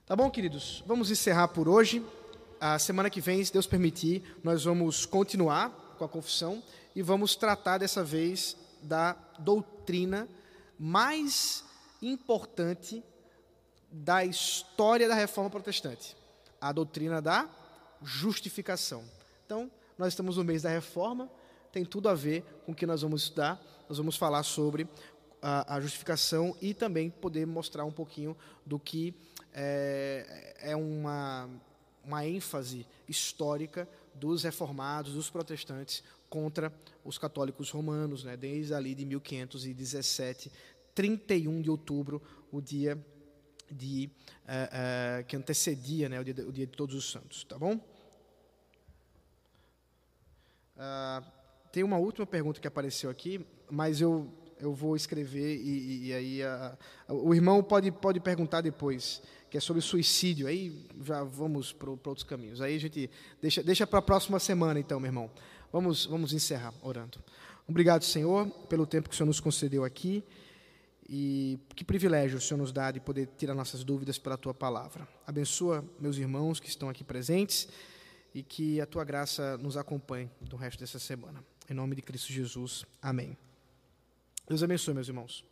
Tá bom, queridos? Vamos encerrar por hoje. A semana que vem, se Deus permitir, nós vamos continuar com a confissão e vamos tratar dessa vez da doutrina mais importante da história da reforma protestante a doutrina da justificação. Então, nós estamos no mês da reforma tem tudo a ver com o que nós vamos estudar. Nós vamos falar sobre a, a justificação e também poder mostrar um pouquinho do que é, é uma, uma ênfase histórica dos reformados, dos protestantes contra os católicos romanos, né, desde ali de 1517, 31 de outubro, o dia de, uh, uh, que antecedia né, o, dia, o dia de Todos os Santos, tá bom? Uh, tem uma última pergunta que apareceu aqui, mas eu, eu vou escrever e, e aí a, a, o irmão pode, pode perguntar depois, que é sobre suicídio. Aí já vamos para outros caminhos. Aí a gente deixa, deixa para a próxima semana, então, meu irmão. Vamos, vamos encerrar orando. Obrigado, Senhor, pelo tempo que o Senhor nos concedeu aqui. E que privilégio o Senhor nos dá de poder tirar nossas dúvidas pela tua palavra. Abençoa meus irmãos que estão aqui presentes e que a tua graça nos acompanhe no resto dessa semana. Em nome de Cristo Jesus. Amém. Deus abençoe, meus irmãos.